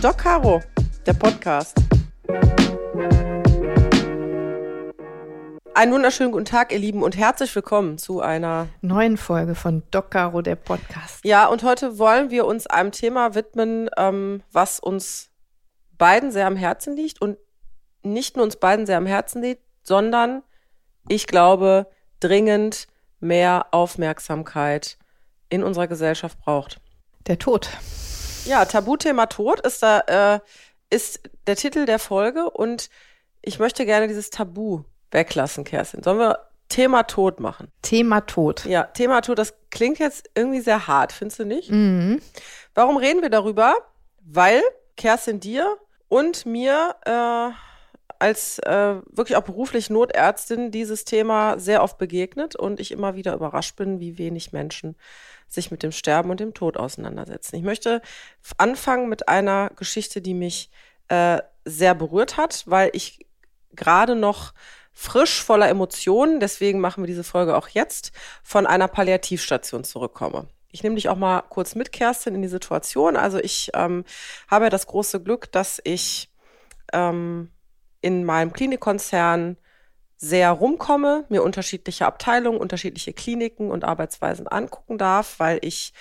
Doc Caro, der Podcast. Einen wunderschönen guten Tag, ihr Lieben, und herzlich willkommen zu einer neuen Folge von Doc Caro, der Podcast. Ja, und heute wollen wir uns einem Thema widmen, ähm, was uns beiden sehr am Herzen liegt und nicht nur uns beiden sehr am Herzen liegt, sondern ich glaube, dringend mehr Aufmerksamkeit in unserer Gesellschaft braucht. Der Tod. Ja, Tabuthema Tod ist da äh, ist der Titel der Folge und ich möchte gerne dieses Tabu weglassen, Kerstin. Sollen wir Thema Tod machen? Thema Tod. Ja, Thema Tod, das klingt jetzt irgendwie sehr hart, findest du nicht? Mhm. Warum reden wir darüber? Weil Kerstin dir und mir äh, als äh, wirklich auch beruflich Notärztin dieses Thema sehr oft begegnet und ich immer wieder überrascht bin, wie wenig Menschen sich mit dem Sterben und dem Tod auseinandersetzen. Ich möchte anfangen mit einer Geschichte, die mich äh, sehr berührt hat, weil ich gerade noch frisch voller Emotionen, deswegen machen wir diese Folge auch jetzt, von einer Palliativstation zurückkomme. Ich nehme dich auch mal kurz mit, Kerstin, in die Situation. Also ich ähm, habe ja das große Glück, dass ich ähm, in meinem Klinikkonzern sehr rumkomme, mir unterschiedliche Abteilungen, unterschiedliche Kliniken und Arbeitsweisen angucken darf, weil ich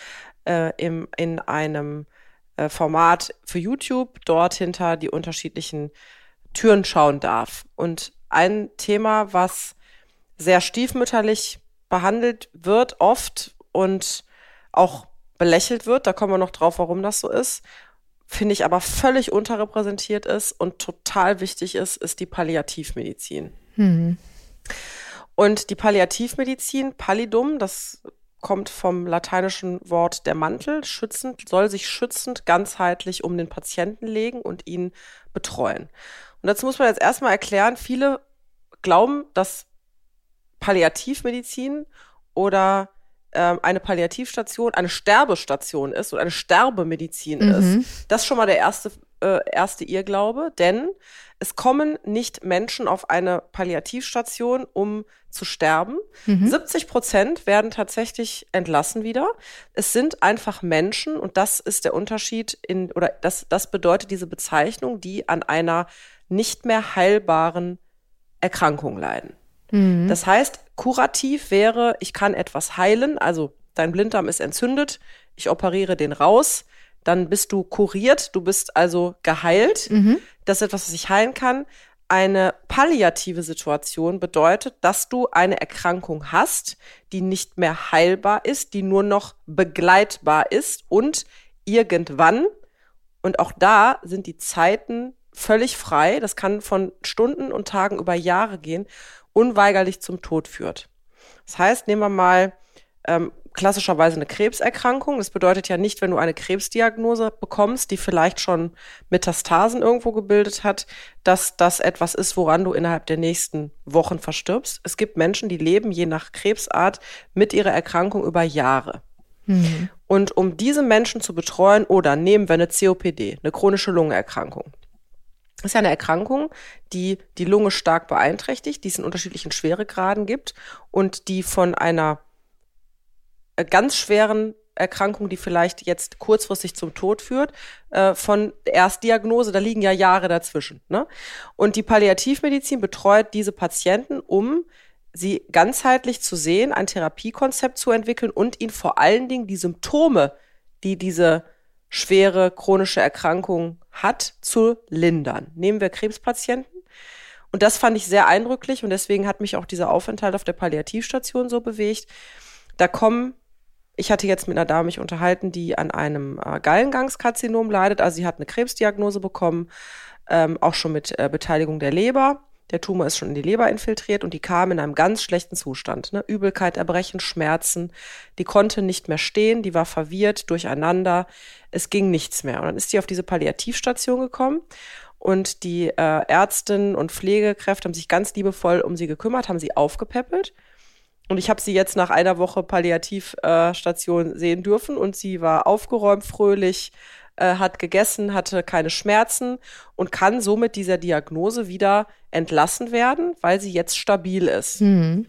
äh, im, in einem äh, Format für YouTube dort hinter die unterschiedlichen Türen schauen darf. Und ein Thema, was sehr stiefmütterlich behandelt wird, oft und auch belächelt wird, da kommen wir noch drauf, warum das so ist, finde ich aber völlig unterrepräsentiert ist und total wichtig ist, ist die Palliativmedizin. Mhm. Und die Palliativmedizin, Pallidum, das kommt vom lateinischen Wort der Mantel, schützend, soll sich schützend ganzheitlich um den Patienten legen und ihn betreuen. Und dazu muss man jetzt erstmal erklären, viele glauben, dass Palliativmedizin oder ähm, eine Palliativstation eine Sterbestation ist und eine Sterbemedizin mhm. ist. Das ist schon mal der erste, äh, erste Irrglaube, denn es kommen nicht Menschen auf eine Palliativstation, um zu sterben. Mhm. 70 Prozent werden tatsächlich entlassen wieder. Es sind einfach Menschen und das ist der Unterschied in, oder das, das bedeutet diese Bezeichnung, die an einer nicht mehr heilbaren Erkrankung leiden. Mhm. Das heißt, kurativ wäre, ich kann etwas heilen, also dein Blinddarm ist entzündet, ich operiere den raus, dann bist du kuriert, du bist also geheilt. Mhm. Das ist etwas, was ich heilen kann. Eine palliative Situation bedeutet, dass du eine Erkrankung hast, die nicht mehr heilbar ist, die nur noch begleitbar ist und irgendwann, und auch da sind die Zeiten völlig frei, das kann von Stunden und Tagen über Jahre gehen, unweigerlich zum Tod führt. Das heißt, nehmen wir mal ähm, klassischerweise eine Krebserkrankung. Das bedeutet ja nicht, wenn du eine Krebsdiagnose bekommst, die vielleicht schon Metastasen irgendwo gebildet hat, dass das etwas ist, woran du innerhalb der nächsten Wochen verstirbst. Es gibt Menschen, die leben je nach Krebsart mit ihrer Erkrankung über Jahre. Mhm. Und um diese Menschen zu betreuen, oder nehmen wir eine COPD, eine chronische Lungenerkrankung. Das ist ja eine Erkrankung, die die Lunge stark beeinträchtigt, die es in unterschiedlichen Schweregraden gibt und die von einer ganz schweren Erkrankung, die vielleicht jetzt kurzfristig zum Tod führt, äh, von Erstdiagnose, da liegen ja Jahre dazwischen. Ne? Und die Palliativmedizin betreut diese Patienten, um sie ganzheitlich zu sehen, ein Therapiekonzept zu entwickeln und ihnen vor allen Dingen die Symptome, die diese schwere chronische Erkrankung hat, zu lindern. Nehmen wir Krebspatienten. Und das fand ich sehr eindrücklich und deswegen hat mich auch dieser Aufenthalt auf der Palliativstation so bewegt. Da kommen, ich hatte jetzt mit einer Dame mich unterhalten, die an einem äh, Gallengangskarzinom leidet. Also sie hat eine Krebsdiagnose bekommen, ähm, auch schon mit äh, Beteiligung der Leber. Der Tumor ist schon in die Leber infiltriert und die kam in einem ganz schlechten Zustand. Ne? Übelkeit, Erbrechen, Schmerzen. Die konnte nicht mehr stehen, die war verwirrt, durcheinander. Es ging nichts mehr. Und dann ist sie auf diese Palliativstation gekommen und die äh, Ärztinnen und Pflegekräfte haben sich ganz liebevoll um sie gekümmert, haben sie aufgepäppelt. Und ich habe sie jetzt nach einer Woche Palliativstation äh, sehen dürfen und sie war aufgeräumt, fröhlich, äh, hat gegessen, hatte keine Schmerzen und kann somit dieser Diagnose wieder entlassen werden, weil sie jetzt stabil ist. Mhm.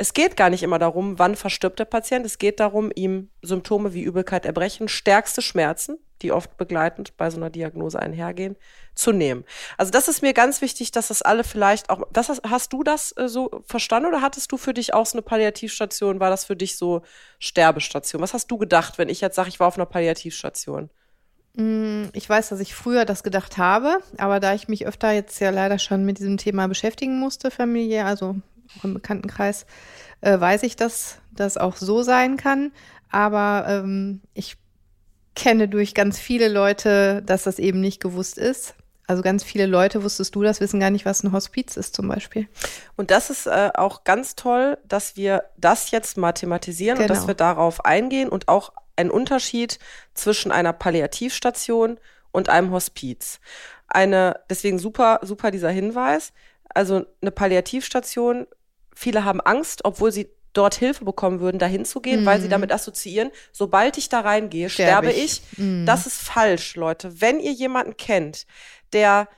Es geht gar nicht immer darum, wann verstirbt der Patient. Es geht darum, ihm Symptome wie Übelkeit, Erbrechen, stärkste Schmerzen, die oft begleitend bei so einer Diagnose einhergehen, zu nehmen. Also das ist mir ganz wichtig, dass das alle vielleicht auch, das hast, hast du das äh, so verstanden oder hattest du für dich auch so eine Palliativstation? War das für dich so Sterbestation? Was hast du gedacht, wenn ich jetzt sage, ich war auf einer Palliativstation? Mm, Ich weiß, dass ich früher das gedacht habe, aber da ich mich öfter jetzt ja leider schon mit diesem Thema beschäftigen musste, familiär, also auch im Bekanntenkreis, äh, weiß ich, dass das auch so sein kann. Aber ähm, ich kenne durch ganz viele Leute, dass das eben nicht gewusst ist. Also ganz viele Leute, wusstest du das, wissen gar nicht, was ein Hospiz ist zum Beispiel. Und das ist äh, auch ganz toll, dass wir das jetzt mathematisieren und Genau. dass wir darauf eingehen und auch einen Unterschied zwischen einer Palliativstation und einem Hospiz. Eine, deswegen super, super dieser Hinweis. Also eine Palliativstation, viele haben Angst, obwohl sie dort Hilfe bekommen würden, dahin zu gehen, weil sie damit assoziieren, sobald ich da reingehe, sterbe, Mhm. Sterbe ich. ich. Mhm. Das ist falsch, Leute. Wenn ihr jemanden kennt, der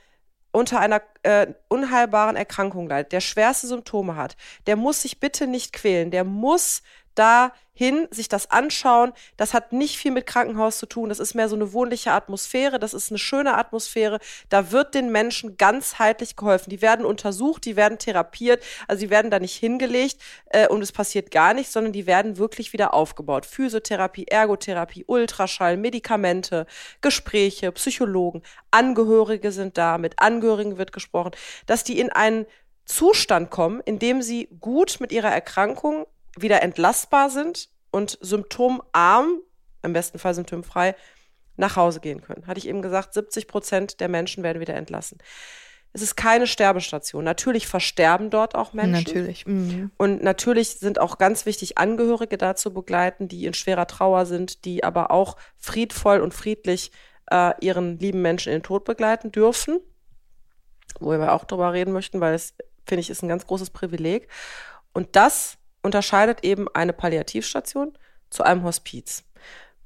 unter einer äh, unheilbaren Erkrankung leidet, der schwerste Symptome hat, der muss sich bitte nicht quälen, der muss dahin sich das anschauen. Das hat nicht viel mit Krankenhaus zu tun. Das ist mehr so eine wohnliche Atmosphäre. Das ist eine schöne Atmosphäre. Da wird den Menschen ganzheitlich geholfen. Die werden untersucht, die werden therapiert. Also die werden da nicht hingelegt äh, und es passiert gar nichts, sondern die werden wirklich wieder aufgebaut. Physiotherapie, Ergotherapie, Ultraschall, Medikamente, Gespräche, Psychologen, Angehörige sind da, mit Angehörigen wird gesprochen, dass die in einen Zustand kommen, in dem sie gut mit ihrer Erkrankung wieder entlastbar sind und symptomarm, im besten Fall symptomfrei, nach Hause gehen können. Hatte ich eben gesagt, 70 Prozent der Menschen werden wieder entlassen. Es ist keine Sterbestation. Natürlich versterben dort auch Menschen. Natürlich. Mhm. Und natürlich sind auch ganz wichtig, Angehörige dazu begleiten, die in schwerer Trauer sind, die aber auch friedvoll und friedlich äh, ihren lieben Menschen in den Tod begleiten dürfen. Wo wir auch drüber reden möchten, weil es, finde ich, ist ein ganz großes Privileg. Und das unterscheidet eben eine Palliativstation zu einem Hospiz.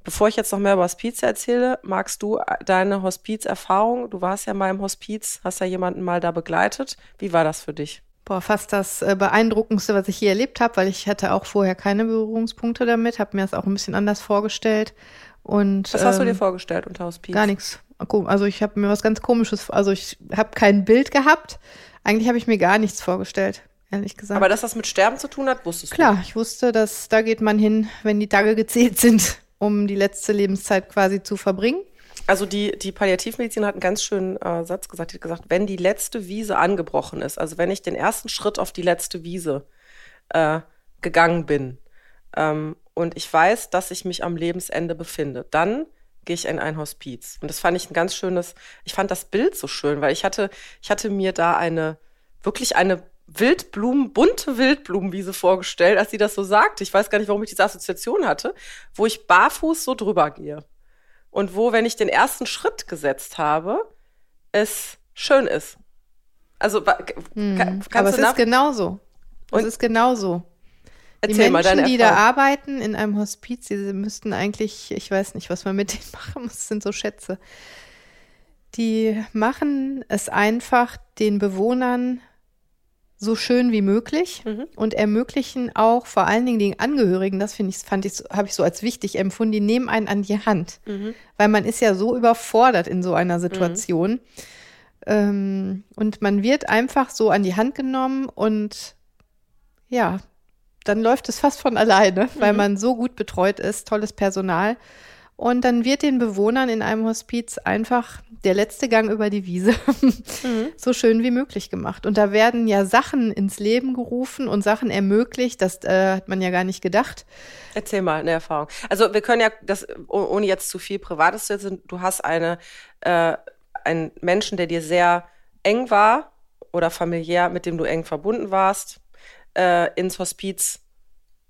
Bevor ich jetzt noch mehr über Hospiz erzähle, magst du deine Hospizerfahrung? Du warst ja mal im Hospiz, hast ja jemanden mal da begleitet. Wie war das für dich? Boah, fast das äh, Beeindruckendste, was ich hier erlebt habe, weil ich hatte auch vorher keine Berührungspunkte damit, habe mir das auch ein bisschen anders vorgestellt. Und, Was hast du dir ähm, vorgestellt unter Hospiz? Gar nichts. Also ich habe mir was ganz Komisches, also ich habe kein Bild gehabt. Eigentlich habe ich mir gar nichts vorgestellt, ehrlich gesagt. Aber dass das mit Sterben zu tun hat, wusstest Klar, ich wusste, dass da geht man hin, wenn die Tage gezählt sind, um die letzte Lebenszeit quasi zu verbringen. du. Also die, die Palliativmedizin hat einen ganz schönen äh, Satz gesagt. Die hat gesagt, wenn die letzte Wiese angebrochen ist, also wenn ich den ersten Schritt auf die letzte Wiese äh, gegangen bin ähm, und ich weiß, dass ich mich am Lebensende befinde, dann gehe ich in ein Hospiz. Und das fand ich ein ganz schönes, ich fand das Bild so schön, weil ich hatte, ich hatte mir da eine, wirklich eine Wildblumen, bunte Wildblumenwiese vorgestellt, als sie das so sagte. Ich weiß gar nicht, warum ich diese Assoziation hatte, wo ich barfuß so drüber gehe. Und wo, wenn ich den ersten Schritt gesetzt habe, es schön ist. Also, wa- ka- kannst Aber es ist genauso. Es Und- ist genauso. Die Erzähl mal Menschen, die da arbeiten in einem Hospiz, die müssten eigentlich, ich weiß nicht, was man mit denen machen muss, sind so Schätze. Die machen es einfach den Bewohnern so schön wie möglich Mhm. und ermöglichen auch vor allen Dingen den Angehörigen, das finde ich, fand ich, so- habe ich so als wichtig empfunden, die nehmen einen an die Hand. Mhm. Weil man ist ja so überfordert in so einer Situation. Ähm, und man wird einfach so an die Hand genommen und ja, dann läuft es fast von alleine, weil man so gut betreut ist, tolles Personal. Und dann wird den Bewohnern in einem Hospiz einfach der letzte Gang über die Wiese so schön wie möglich gemacht. Und da werden ja Sachen ins Leben gerufen und Sachen ermöglicht, das äh, hat man ja gar nicht gedacht. Erzähl mal eine Erfahrung. Also wir können ja das, oh- ohne jetzt zu viel Privates zu erzählen, du hast eine, äh, einen Menschen, der dir sehr eng war oder familiär, mit dem du eng verbunden warst, äh, ins Hospiz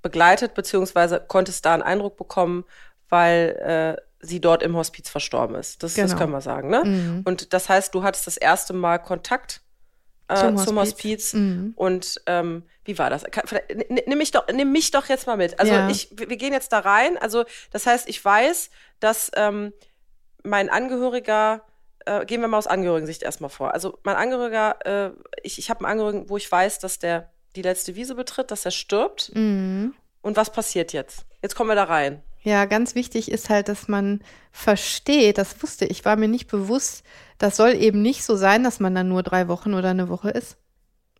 begleitet, beziehungsweise konntest da einen Eindruck bekommen, weil äh, sie dort im Hospiz verstorben ist. Das, das Genau. können wir sagen, ne? Und das heißt, du hattest das erste Mal Kontakt äh, zum, Zum Hospiz. Hospiz. Mhm. Und ähm, wie war das? Kann- Nimm mich doch, nimm mich doch jetzt mal mit. Also Ja. ich, wir wir gehen jetzt da rein. Also das heißt, ich weiß, dass ähm, mein Angehöriger, äh, gehen wir mal aus Angehörigensicht erstmal vor. Also mein Angehöriger, äh, ich, ich habe einen Angehörigen, wo ich weiß, dass der die letzte Wiese betritt, dass er stirbt. Mhm. Und was passiert jetzt? Jetzt kommen wir da rein. Ja, ganz wichtig ist halt, dass man versteht, das wusste ich, war mir nicht bewusst, das soll eben nicht so sein, dass man dann nur drei Wochen oder eine Woche ist.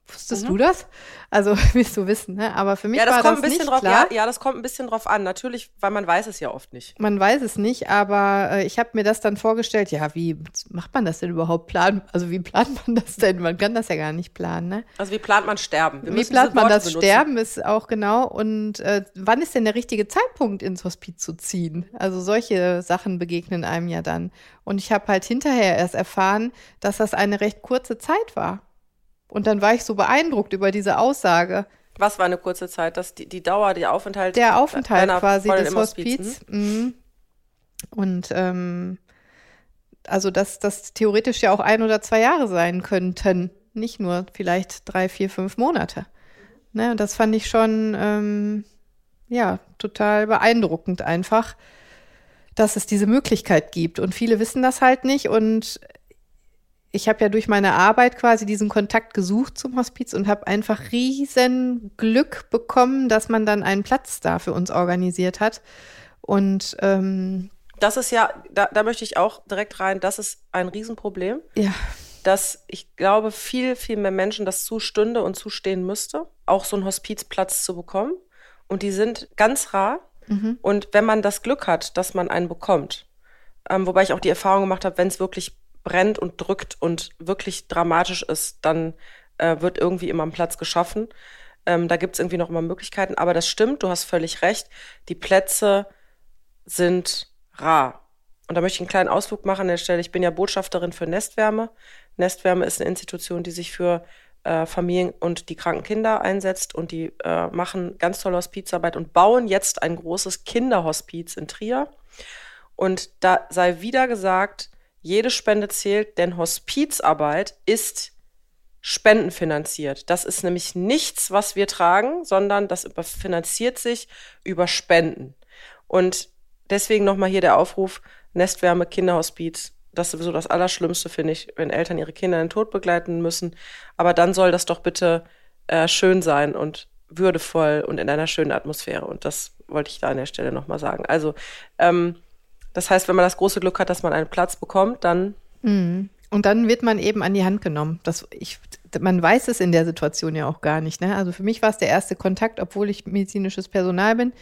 Wusstest mhm. du das? Also willst du wissen, ne? Aber für mich ja, das war kommt das ein bisschen nicht drauf, klar. Ja, ja, das kommt ein bisschen drauf an. Natürlich, weil man weiß es ja oft nicht. Man weiß es nicht, aber äh, ich habe mir das dann vorgestellt. Ja, wie macht man das denn überhaupt planen? Also wie plant man das denn? Man kann das ja gar nicht planen, ne? Also wie plant man Sterben? Wir wie plant man das benutzen. Sterben ist auch genau. Und äh, wann ist denn der richtige Zeitpunkt ins Hospiz zu ziehen? Also solche Sachen begegnen einem ja dann. Und ich habe halt hinterher erst erfahren, dass das eine recht kurze Zeit war. Und dann war ich so beeindruckt über diese Aussage. Was war eine kurze Zeit? Das, die, die Dauer, der Aufenthalt? Der Aufenthalt quasi des Hospiz. Mhm. Und ähm, also, dass das theoretisch ja auch ein oder zwei Jahre sein könnten. Nicht nur vielleicht drei, vier, fünf Monate. Ne, und das fand ich schon, ähm, ja, total beeindruckend einfach, dass es diese Möglichkeit gibt. Und viele wissen das halt nicht. Und ich habe ja durch meine Arbeit quasi diesen Kontakt gesucht zum Hospiz und habe einfach riesen Glück bekommen, dass man dann einen Platz da für uns organisiert hat. Und ähm, das ist ja, da, da möchte ich auch direkt rein, das ist ein Riesenproblem. Ja. Dass ich glaube, viel, viel mehr Menschen das zustünde und zustehen müsste, auch so einen Hospizplatz zu bekommen. Und die sind ganz rar. Mhm. Und wenn man das Glück hat, dass man einen bekommt, ähm, wobei ich auch die Erfahrung gemacht habe, wenn es wirklich brennt und drückt und wirklich dramatisch ist, dann äh, wird irgendwie immer ein Platz geschaffen. Ähm, da gibt es irgendwie noch immer Möglichkeiten. Aber das stimmt, du hast völlig recht. Die Plätze sind rar. Und da möchte ich einen kleinen Ausflug machen an der Stelle. Ich bin ja Botschafterin für Nestwärme. Nestwärme ist eine Institution, die sich für äh, Familien und die kranken Kinder einsetzt und die äh, machen ganz tolle Hospizarbeit und bauen jetzt ein großes Kinderhospiz in Trier. Und da sei wieder gesagt, jede Spende zählt, denn Hospizarbeit ist spendenfinanziert. Das ist nämlich nichts, was wir tragen, sondern das finanziert sich über Spenden. Und deswegen nochmal hier der Aufruf, Nestwärme, Kinderhospiz. Das ist sowieso das Allerschlimmste, finde ich, wenn Eltern ihre Kinder in den Tod begleiten müssen. Aber dann soll das doch bitte äh, schön sein und würdevoll und in einer schönen Atmosphäre. Und das wollte ich da an der Stelle nochmal sagen. Also ähm, das heißt, wenn man das große Glück hat, dass man einen Platz bekommt, dann. Mhm. Und dann wird man eben an die Hand genommen. Das, ich, man weiß es in der Situation ja auch gar nicht. Ne? Also für mich war es der erste Kontakt, obwohl ich medizinisches Personal bin,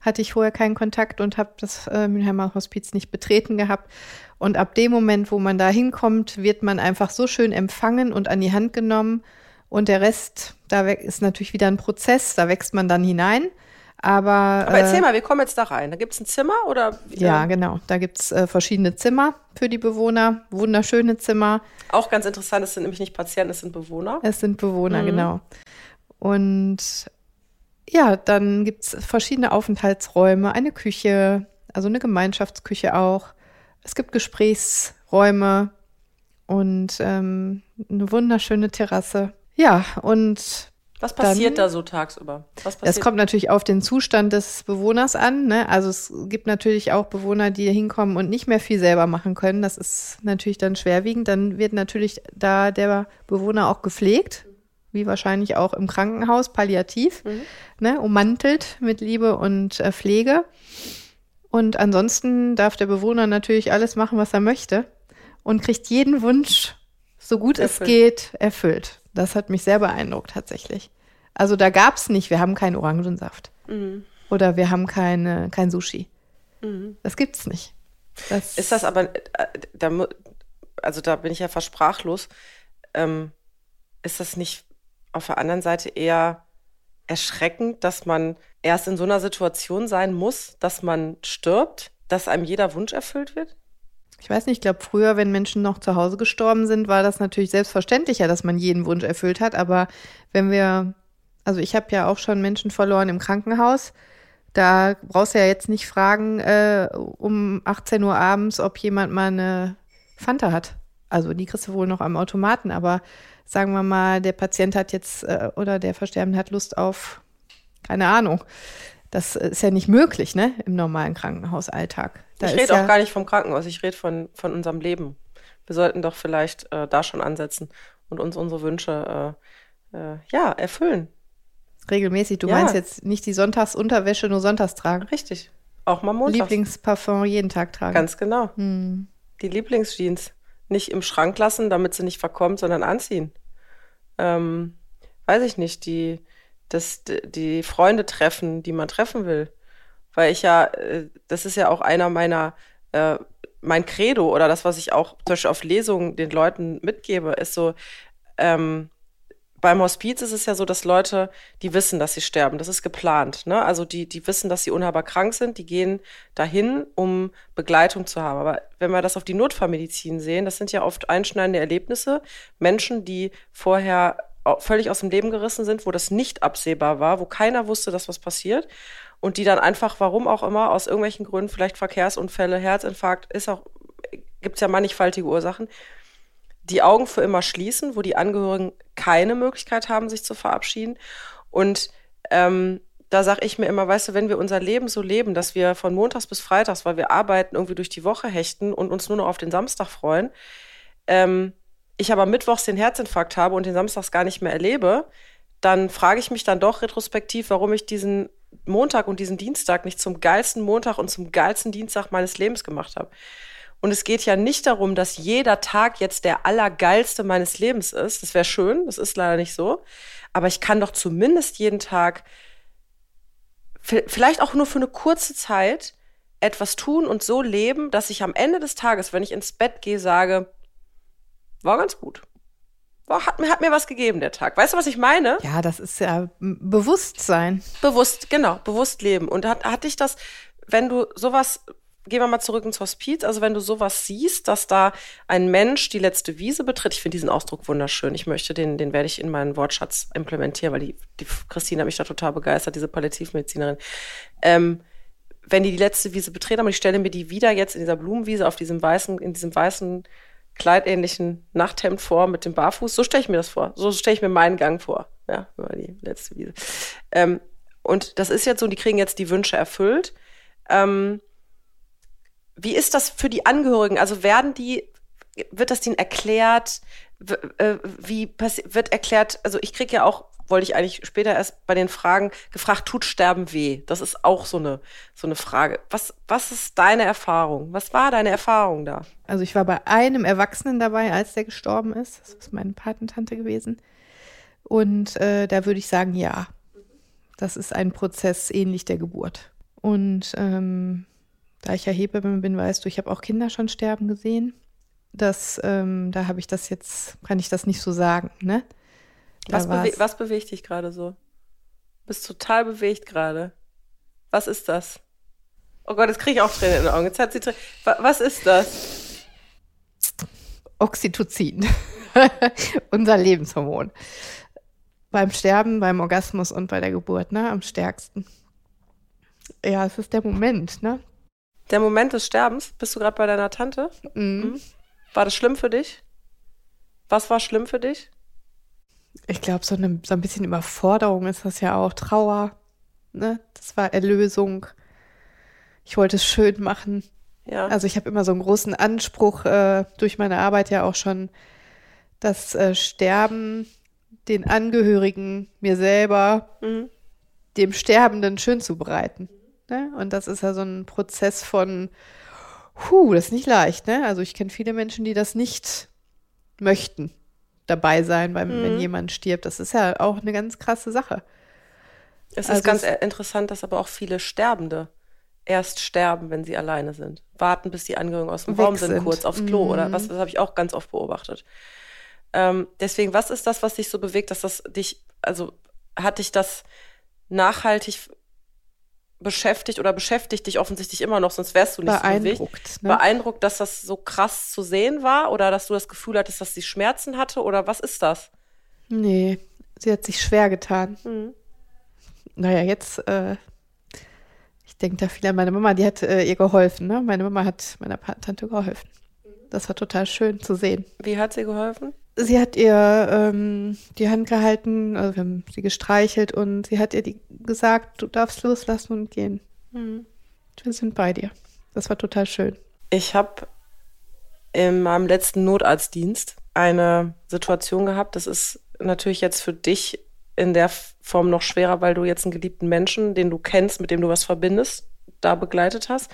hatte ich vorher keinen Kontakt und habe das äh, Mülheimer Hospiz nicht betreten gehabt. Und ab dem Moment, wo man da hinkommt, wird man einfach so schön empfangen und an die Hand genommen. Und der Rest, da ist natürlich wieder ein Prozess, da wächst man dann hinein. Aber, Aber erzähl äh, mal, wir kommen jetzt da rein. Da gibt es ein Zimmer oder? Ja, genau. Da gibt es äh, verschiedene Zimmer für die Bewohner, wunderschöne Zimmer. Auch ganz interessant, es sind nämlich nicht Patienten, es sind Bewohner. Es sind Bewohner, mhm. genau. Und ja, dann gibt es verschiedene Aufenthaltsräume, eine Küche, also eine Gemeinschaftsküche auch. Es gibt Gesprächsräume und ähm, eine wunderschöne Terrasse. Ja, und was passiert dann, da so tagsüber? Es kommt natürlich auf den Zustand des Bewohners an. Ne? Also es gibt natürlich auch Bewohner, die hinkommen und nicht mehr viel selber machen können. Das ist natürlich dann schwerwiegend. Dann wird natürlich da der Bewohner auch gepflegt, wie wahrscheinlich auch im Krankenhaus, palliativ, mhm. ne? ummantelt mit Liebe und äh, Pflege. Und ansonsten darf der Bewohner natürlich alles machen, was er möchte und kriegt jeden Wunsch, so gut erfüllt. es geht, erfüllt. Das hat mich sehr beeindruckt tatsächlich. Also da gab es nicht, wir haben keinen Orangensaft. Mhm. Oder wir haben keine, kein Sushi. Mhm. Das es nicht. Das ist das aber, äh, da, also da bin ich ja fast sprachlos. Ähm, ist das nicht auf der anderen Seite eher erschreckend, dass man erst in so einer Situation sein muss, dass man stirbt, dass einem jeder Wunsch erfüllt wird? Ich weiß nicht, ich glaube, früher, wenn Menschen noch zu Hause gestorben sind, war das natürlich selbstverständlicher, dass man jeden Wunsch erfüllt hat. Aber wenn wir, also ich habe ja auch schon Menschen verloren im Krankenhaus. Da brauchst du ja jetzt nicht fragen äh, um 18 Uhr abends, ob jemand mal eine Fanta hat. Also die kriegst du wohl noch am Automaten, aber sagen wir mal, der Patient hat jetzt äh, oder der Versterbende hat Lust auf, keine Ahnung, das ist ja nicht möglich, ne, im normalen Krankenhausalltag. Da ich rede ja auch gar nicht vom Krankenhaus, ich rede von, von unserem Leben. Wir sollten doch vielleicht äh, da schon ansetzen und uns unsere Wünsche äh, äh, ja, erfüllen. Regelmäßig. Du ja. meinst jetzt nicht die Sonntagsunterwäsche nur sonntags tragen? Richtig. Auch mal montags. Lieblingsparfum jeden Tag tragen. Ganz genau. Hm. Die Lieblingsjeans. Nicht im Schrank lassen, damit sie nicht verkommt, sondern anziehen. Ähm, weiß ich nicht, die, das, die Freunde treffen, die man treffen will. Weil ich ja, äh, das ist ja auch einer meiner, äh, mein Credo oder das, was ich auch zum Beispiel auf Lesungen den Leuten mitgebe, ist so, ähm, beim Hospiz ist es ja so, dass Leute, die wissen, dass sie sterben. Das ist geplant. Ne? Also die, die wissen, dass sie unheilbar krank sind, die gehen dahin, um Begleitung zu haben. Aber wenn wir das auf die Notfallmedizin sehen, das sind ja oft einschneidende Erlebnisse. Menschen, die vorher völlig aus dem Leben gerissen sind, wo das nicht absehbar war, wo keiner wusste, dass was passiert. Und die dann einfach, warum auch immer, aus irgendwelchen Gründen, vielleicht Verkehrsunfälle, Herzinfarkt, ist auch, gibt es ja mannigfaltige Ursachen, die Augen für immer schließen, wo die Angehörigen keine Möglichkeit haben, sich zu verabschieden. Und ähm, da sage ich mir immer, weißt du, wenn wir unser Leben so leben, dass wir von Montags bis Freitags, weil wir arbeiten, irgendwie durch die Woche hechten und uns nur noch auf den Samstag freuen, ähm, ich aber mittwochs den Herzinfarkt habe und den Samstags gar nicht mehr erlebe, dann frage ich mich dann doch retrospektiv, warum ich diesen Montag und diesen Dienstag nicht zum geilsten Montag und zum geilsten Dienstag meines Lebens gemacht habe. Und es geht ja nicht darum, dass jeder Tag jetzt der allergeilste meines Lebens ist. Das wäre schön, das ist leider nicht so. Aber ich kann doch zumindest jeden Tag, vielleicht auch nur für eine kurze Zeit, etwas tun und so leben, dass ich am Ende des Tages, wenn ich ins Bett gehe, sage, war ganz gut. War, hat, mir, hat mir was gegeben, der Tag. Weißt du, was ich meine? Ja, das ist ja Bewusstsein. Bewusst, genau, bewusst leben. Und hat, hatte ich das, wenn du sowas gehen wir mal zurück ins Hospiz. Also wenn du sowas siehst, dass da ein Mensch die letzte Wiese betritt, ich finde diesen Ausdruck wunderschön. Ich möchte den, den werde ich in meinen Wortschatz implementieren, weil die, die Christine hat mich da total begeistert, diese Palliativmedizinerin. Ähm, wenn die die letzte Wiese betreten, aber ich stelle mir die wieder jetzt in dieser Blumenwiese auf diesem weißen, in diesem weißen kleidähnlichen Nachthemd vor mit dem Barfuß. So stelle ich mir das vor. So stelle ich mir meinen Gang vor. Ja, über die letzte Wiese. Ähm, und das ist jetzt so, die kriegen jetzt die Wünsche erfüllt. Ähm, wie ist das für die Angehörigen? Also werden die, wird das denen erklärt? Äh, wie wird erklärt, also ich kriege ja auch, wollte ich eigentlich später erst bei den Fragen gefragt, tut Sterben weh? Das ist auch so eine, so eine Frage. Was, was ist deine Erfahrung? Was war deine Erfahrung da? Also ich war bei einem Erwachsenen dabei, als der gestorben ist. Das ist meine Patentante gewesen. Und äh, da würde ich sagen, ja. Das ist ein Prozess ähnlich der Geburt. Und ähm, da ich ja Hebamme bin, weißt du, ich habe auch Kinder schon sterben gesehen. Das, ähm, da habe ich das jetzt, kann ich das nicht so sagen, ne? Was, bewe was, bewegt dich gerade so? Bist total bewegt gerade. Was ist das? Oh Gott, jetzt kriege ich auch Tränen in den Augen. Jetzt hat sie Tränen. Was ist das? Oxytocin. Unser Lebenshormon. Beim Sterben, beim Orgasmus und bei der Geburt, ne? Am stärksten. Ja, es ist der Moment, ne? Der Moment des Sterbens, bist du gerade bei deiner Tante? Mhm. mhm. War das schlimm für dich? Was war schlimm für dich? Ich glaube, so, so ein bisschen Überforderung ist das ja auch. Trauer, ne? Das war Erlösung. Ich wollte es schön machen. Ja. Also ich habe immer so einen großen Anspruch äh, durch meine Arbeit ja auch schon, das äh, Sterben den Angehörigen, mir selber, mhm. dem Sterbenden schön zu bereiten. Ne? Und das ist ja so ein Prozess von, huh, das ist nicht leicht. Ne? Also ich kenne viele Menschen, die das nicht möchten, dabei sein, beim, mhm. wenn jemand stirbt. Das ist ja auch eine ganz krasse Sache. Es also ist ganz es interessant, dass aber auch viele Sterbende erst sterben, wenn sie alleine sind. Warten, bis die Angehörigen aus dem Raum sind, sind, kurz aufs Klo mhm. oder was, das habe ich auch ganz oft beobachtet. Ähm, deswegen, was ist das, was dich so bewegt, dass das dich, also hat dich das nachhaltig beschäftigt oder beschäftigt dich offensichtlich immer noch, sonst wärst du nicht beeindruckt, so ne? Beeindruckt, dass das so krass zu sehen war oder dass du das Gefühl hattest, dass sie Schmerzen hatte oder was ist das? Nee, sie hat sich schwer getan. Mhm. Naja, jetzt, äh, ich denke da viel an meine Mama, die hat äh, ihr geholfen. Ne? Meine Mama hat meiner Tante geholfen. Das war total schön zu sehen. Wie hat sie geholfen? Sie hat ihr ähm, die Hand gehalten, also wir haben sie gestreichelt und sie hat ihr die, gesagt, du darfst loslassen und gehen. Mhm. Wir sind bei dir. Das war total schön. Ich habe in meinem letzten Notarztdienst eine Situation gehabt. Das ist natürlich jetzt für dich in der Form noch schwerer, weil du jetzt einen geliebten Menschen, den du kennst, mit dem du was verbindest, da begleitet hast.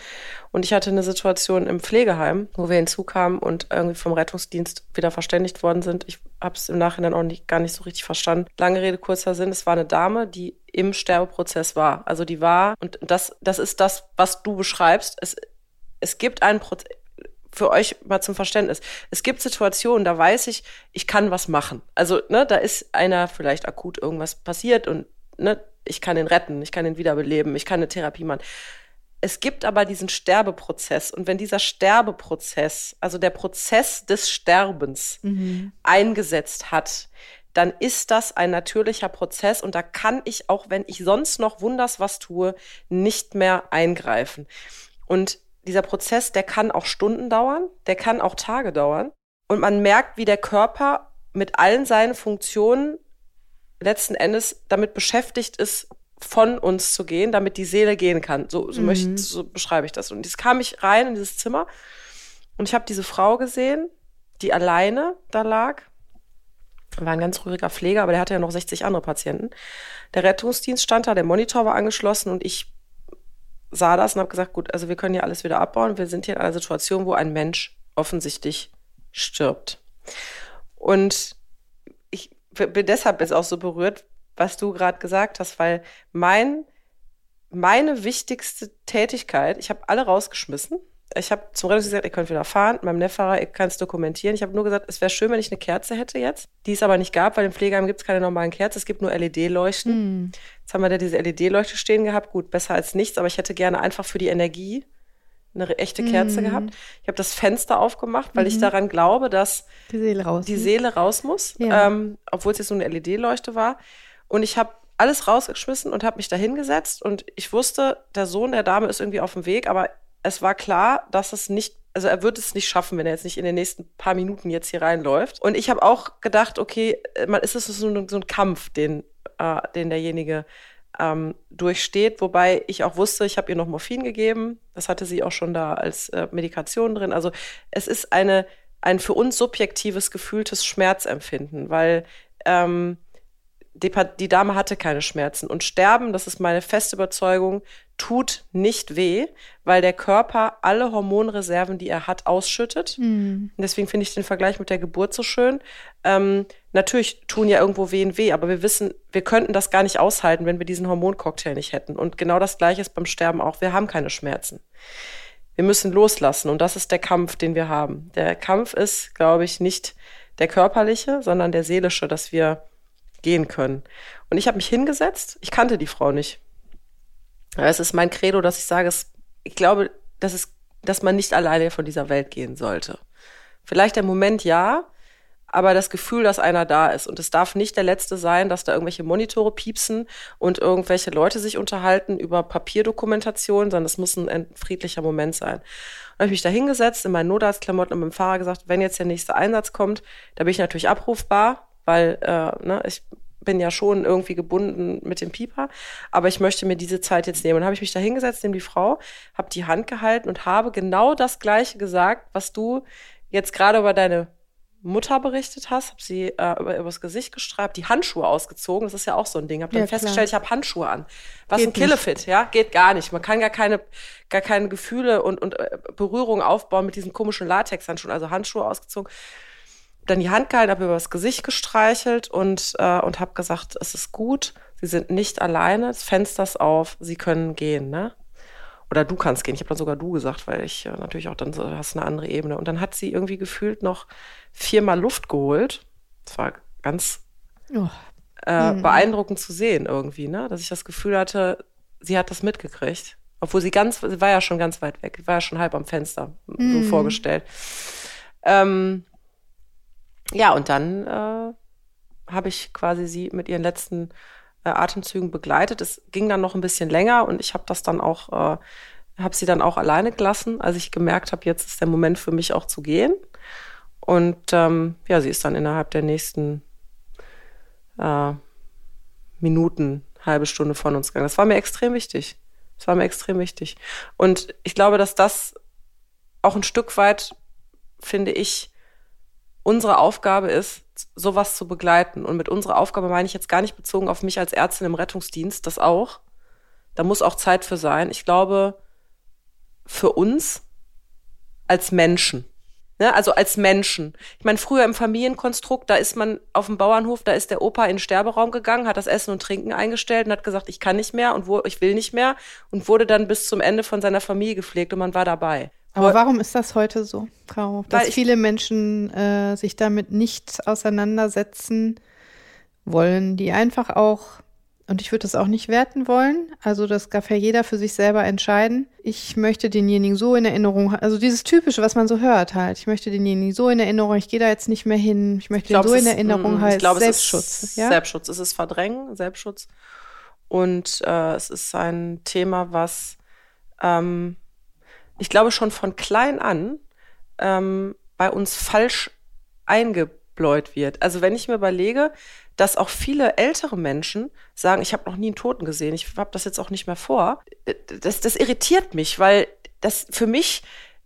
Und ich hatte eine Situation im Pflegeheim, wo wir hinzukamen und irgendwie vom Rettungsdienst wieder verständigt worden sind. Ich habe es im Nachhinein auch nicht, gar nicht so richtig verstanden. Lange Rede, kurzer Sinn. Es war eine Dame, die im Sterbeprozess war. Also die war, und das, das ist das, was du beschreibst. Es, es gibt einen Prozess, für euch mal zum Verständnis. Es gibt Situationen, da weiß ich, ich kann was machen. Also, ne, da ist einer vielleicht akut irgendwas passiert und ne, ich kann ihn retten, ich kann ihn wiederbeleben, ich kann eine Therapie machen. Es gibt aber diesen Sterbeprozess und wenn dieser Sterbeprozess, also der Prozess des Sterbens mhm. eingesetzt hat, dann ist das ein natürlicher Prozess und da kann ich auch, wenn ich sonst noch wunders was tue, nicht mehr eingreifen. Und dieser Prozess, der kann auch Stunden dauern, der kann auch Tage dauern. Und man merkt, wie der Körper mit allen seinen Funktionen letzten Endes damit beschäftigt ist, von uns zu gehen, damit die Seele gehen kann. So, so, mhm. möchte, so beschreibe ich das. Und jetzt kam ich rein in dieses Zimmer und ich habe diese Frau gesehen, die alleine da lag. War ein ganz ruhiger Pfleger, aber der hatte ja noch 60 andere Patienten. Der Rettungsdienst stand da, der Monitor war angeschlossen und ich sah das und habe gesagt, gut, also wir können hier alles wieder abbauen. Wir sind hier in einer Situation, wo ein Mensch offensichtlich stirbt. Und bin deshalb jetzt auch so berührt, was du gerade gesagt hast, weil mein, meine wichtigste Tätigkeit, ich habe alle rausgeschmissen. Ich habe zum Rettungsdienst gesagt, ihr könnt wieder fahren. Meinem Neffahrer, ihr könnt es dokumentieren. Ich habe nur gesagt, es wäre schön, wenn ich eine Kerze hätte jetzt, die es aber nicht gab, weil im Pflegeheim gibt es keine normalen Kerzen, es gibt nur LED-Leuchten. Mhm. Jetzt haben wir da diese LED-Leuchte stehen gehabt. Gut, besser als nichts, aber ich hätte gerne einfach für die Energie eine echte Kerze mhm. gehabt. Ich habe das Fenster aufgemacht, weil mhm. ich daran glaube, dass die Seele raus, die Seele raus muss, ja. ähm, obwohl es jetzt nur eine LED-Leuchte war. Und ich habe alles rausgeschmissen und habe mich da hingesetzt und ich wusste, der Sohn der Dame ist irgendwie auf dem Weg, aber es war klar, dass es nicht, also er wird es nicht schaffen, wenn er jetzt nicht in den nächsten paar Minuten jetzt hier reinläuft. Und ich habe auch gedacht, okay, man ist es so, ein, so ein Kampf, den, äh, den derjenige ähm, durchsteht, wobei ich auch wusste, ich habe ihr noch Morphin gegeben. Das hatte sie auch schon da als äh, Medikation drin. Also es ist eine, ein für uns subjektives, gefühltes Schmerzempfinden, weil ähm, die, die Dame hatte keine Schmerzen. Und Sterben, das ist meine feste Überzeugung, tut nicht weh, weil der Körper alle Hormonreserven, die er hat, ausschüttet. Mhm. Deswegen finde ich den Vergleich mit der Geburt so schön. Ähm, natürlich tun ja irgendwo Wehen weh, aber wir wissen, wir könnten das gar nicht aushalten, wenn wir diesen Hormoncocktail nicht hätten. Und genau das Gleiche ist beim Sterben auch. Wir haben keine Schmerzen. Wir müssen loslassen und das ist der Kampf, den wir haben. Der Kampf ist, glaube ich, nicht der körperliche, sondern der seelische, dass wir gehen können. Und ich habe mich hingesetzt. Ich kannte die Frau nicht. Aber es ist mein Credo, dass ich sage, es, ich glaube, dass, es, dass man nicht alleine von dieser Welt gehen sollte. Vielleicht der Moment ja, aber das Gefühl, dass einer da ist. Und es darf nicht der letzte sein, dass da irgendwelche Monitore piepsen und irgendwelche Leute sich unterhalten über Papierdokumentation, sondern es muss ein friedlicher Moment sein. Und habe ich mich da hingesetzt in meinen Notarztklamotten und mit dem Fahrer gesagt, wenn jetzt der nächste Einsatz kommt, da bin ich natürlich abrufbar, weil äh, ne, ich bin ja schon irgendwie gebunden mit dem Pieper, aber ich möchte mir diese Zeit jetzt nehmen. Und habe ich mich da hingesetzt, neben die Frau, habe die Hand gehalten und habe genau das Gleiche gesagt, was du jetzt gerade über deine Mutter berichtet hast, habe sie äh, über, übers Gesicht gestreift, die Handschuhe ausgezogen, das ist ja auch so ein Ding. Habe dann ja, festgestellt, klar. ich habe Handschuhe an. Was geht ein Killefit, nicht. ja, geht gar nicht. Man kann gar keine, gar keine Gefühle und, und äh, Berührung aufbauen mit diesen komischen Latexhandschuhen, also Handschuhe ausgezogen dann die Hand gehalten, habe über das Gesicht gestreichelt und, äh, und habe gesagt, es ist gut, Sie sind nicht alleine, das Fenster ist auf, Sie können gehen, ne? Oder du kannst gehen. Ich habe dann sogar du gesagt, weil ich äh, natürlich auch dann so, hast eine andere Ebene. Und dann hat sie irgendwie gefühlt noch viermal Luft geholt. Das war ganz oh. äh, mhm. beeindruckend zu sehen irgendwie, ne? Dass ich das Gefühl hatte, sie hat das mitgekriegt. Obwohl sie ganz, sie war ja schon ganz weit weg, war ja schon halb am Fenster, mhm. so vorgestellt. Ähm, ja, und dann äh, habe ich quasi sie mit ihren letzten äh, Atemzügen begleitet. Es ging dann noch ein bisschen länger und ich habe das dann auch, äh, habe sie dann auch alleine gelassen, als ich gemerkt habe, jetzt ist der Moment für mich auch zu gehen. Und ähm, ja, sie ist dann innerhalb der nächsten äh, Minuten, halbe Stunde von uns gegangen. Das war mir extrem wichtig. Das war mir extrem wichtig. Und ich glaube, dass das auch ein Stück weit, finde ich, unsere Aufgabe ist, sowas zu begleiten. Und mit unserer Aufgabe meine ich jetzt gar nicht bezogen auf mich als Ärztin im Rettungsdienst, das auch. Da muss auch Zeit für sein. Ich glaube, für uns als Menschen. Ne, also als Menschen. Ich meine, früher im Familienkonstrukt, da ist man auf dem Bauernhof, da ist der Opa in den Sterberaum gegangen, hat das Essen und Trinken eingestellt und hat gesagt, ich kann nicht mehr und wo, ich will nicht mehr und wurde dann bis zum Ende von seiner Familie gepflegt und man war dabei. Aber warum ist das heute so, Caro? Dass viele Menschen äh, sich damit nicht auseinandersetzen wollen, die einfach auch und ich würde das auch nicht werten wollen. Also das darf ja jeder für sich selber entscheiden. Ich möchte denjenigen so in Erinnerung, also dieses Typische, was man so hört halt. Ich möchte denjenigen so in Erinnerung, ich gehe da jetzt nicht mehr hin. Ich möchte ich glaub, so in Erinnerung halt. Ich glaube, Selbstschutz. Es ist ja? Selbstschutz. Es ist Verdrängen, Selbstschutz. Und äh, es ist ein Thema, was ähm, ich glaube schon von klein an ähm, bei uns falsch eingebläut wird. Also wenn ich mir überlege, dass auch viele ältere Menschen sagen, ich habe noch nie einen Toten gesehen, ich habe das jetzt auch nicht mehr vor. Das, das irritiert mich, weil das für mich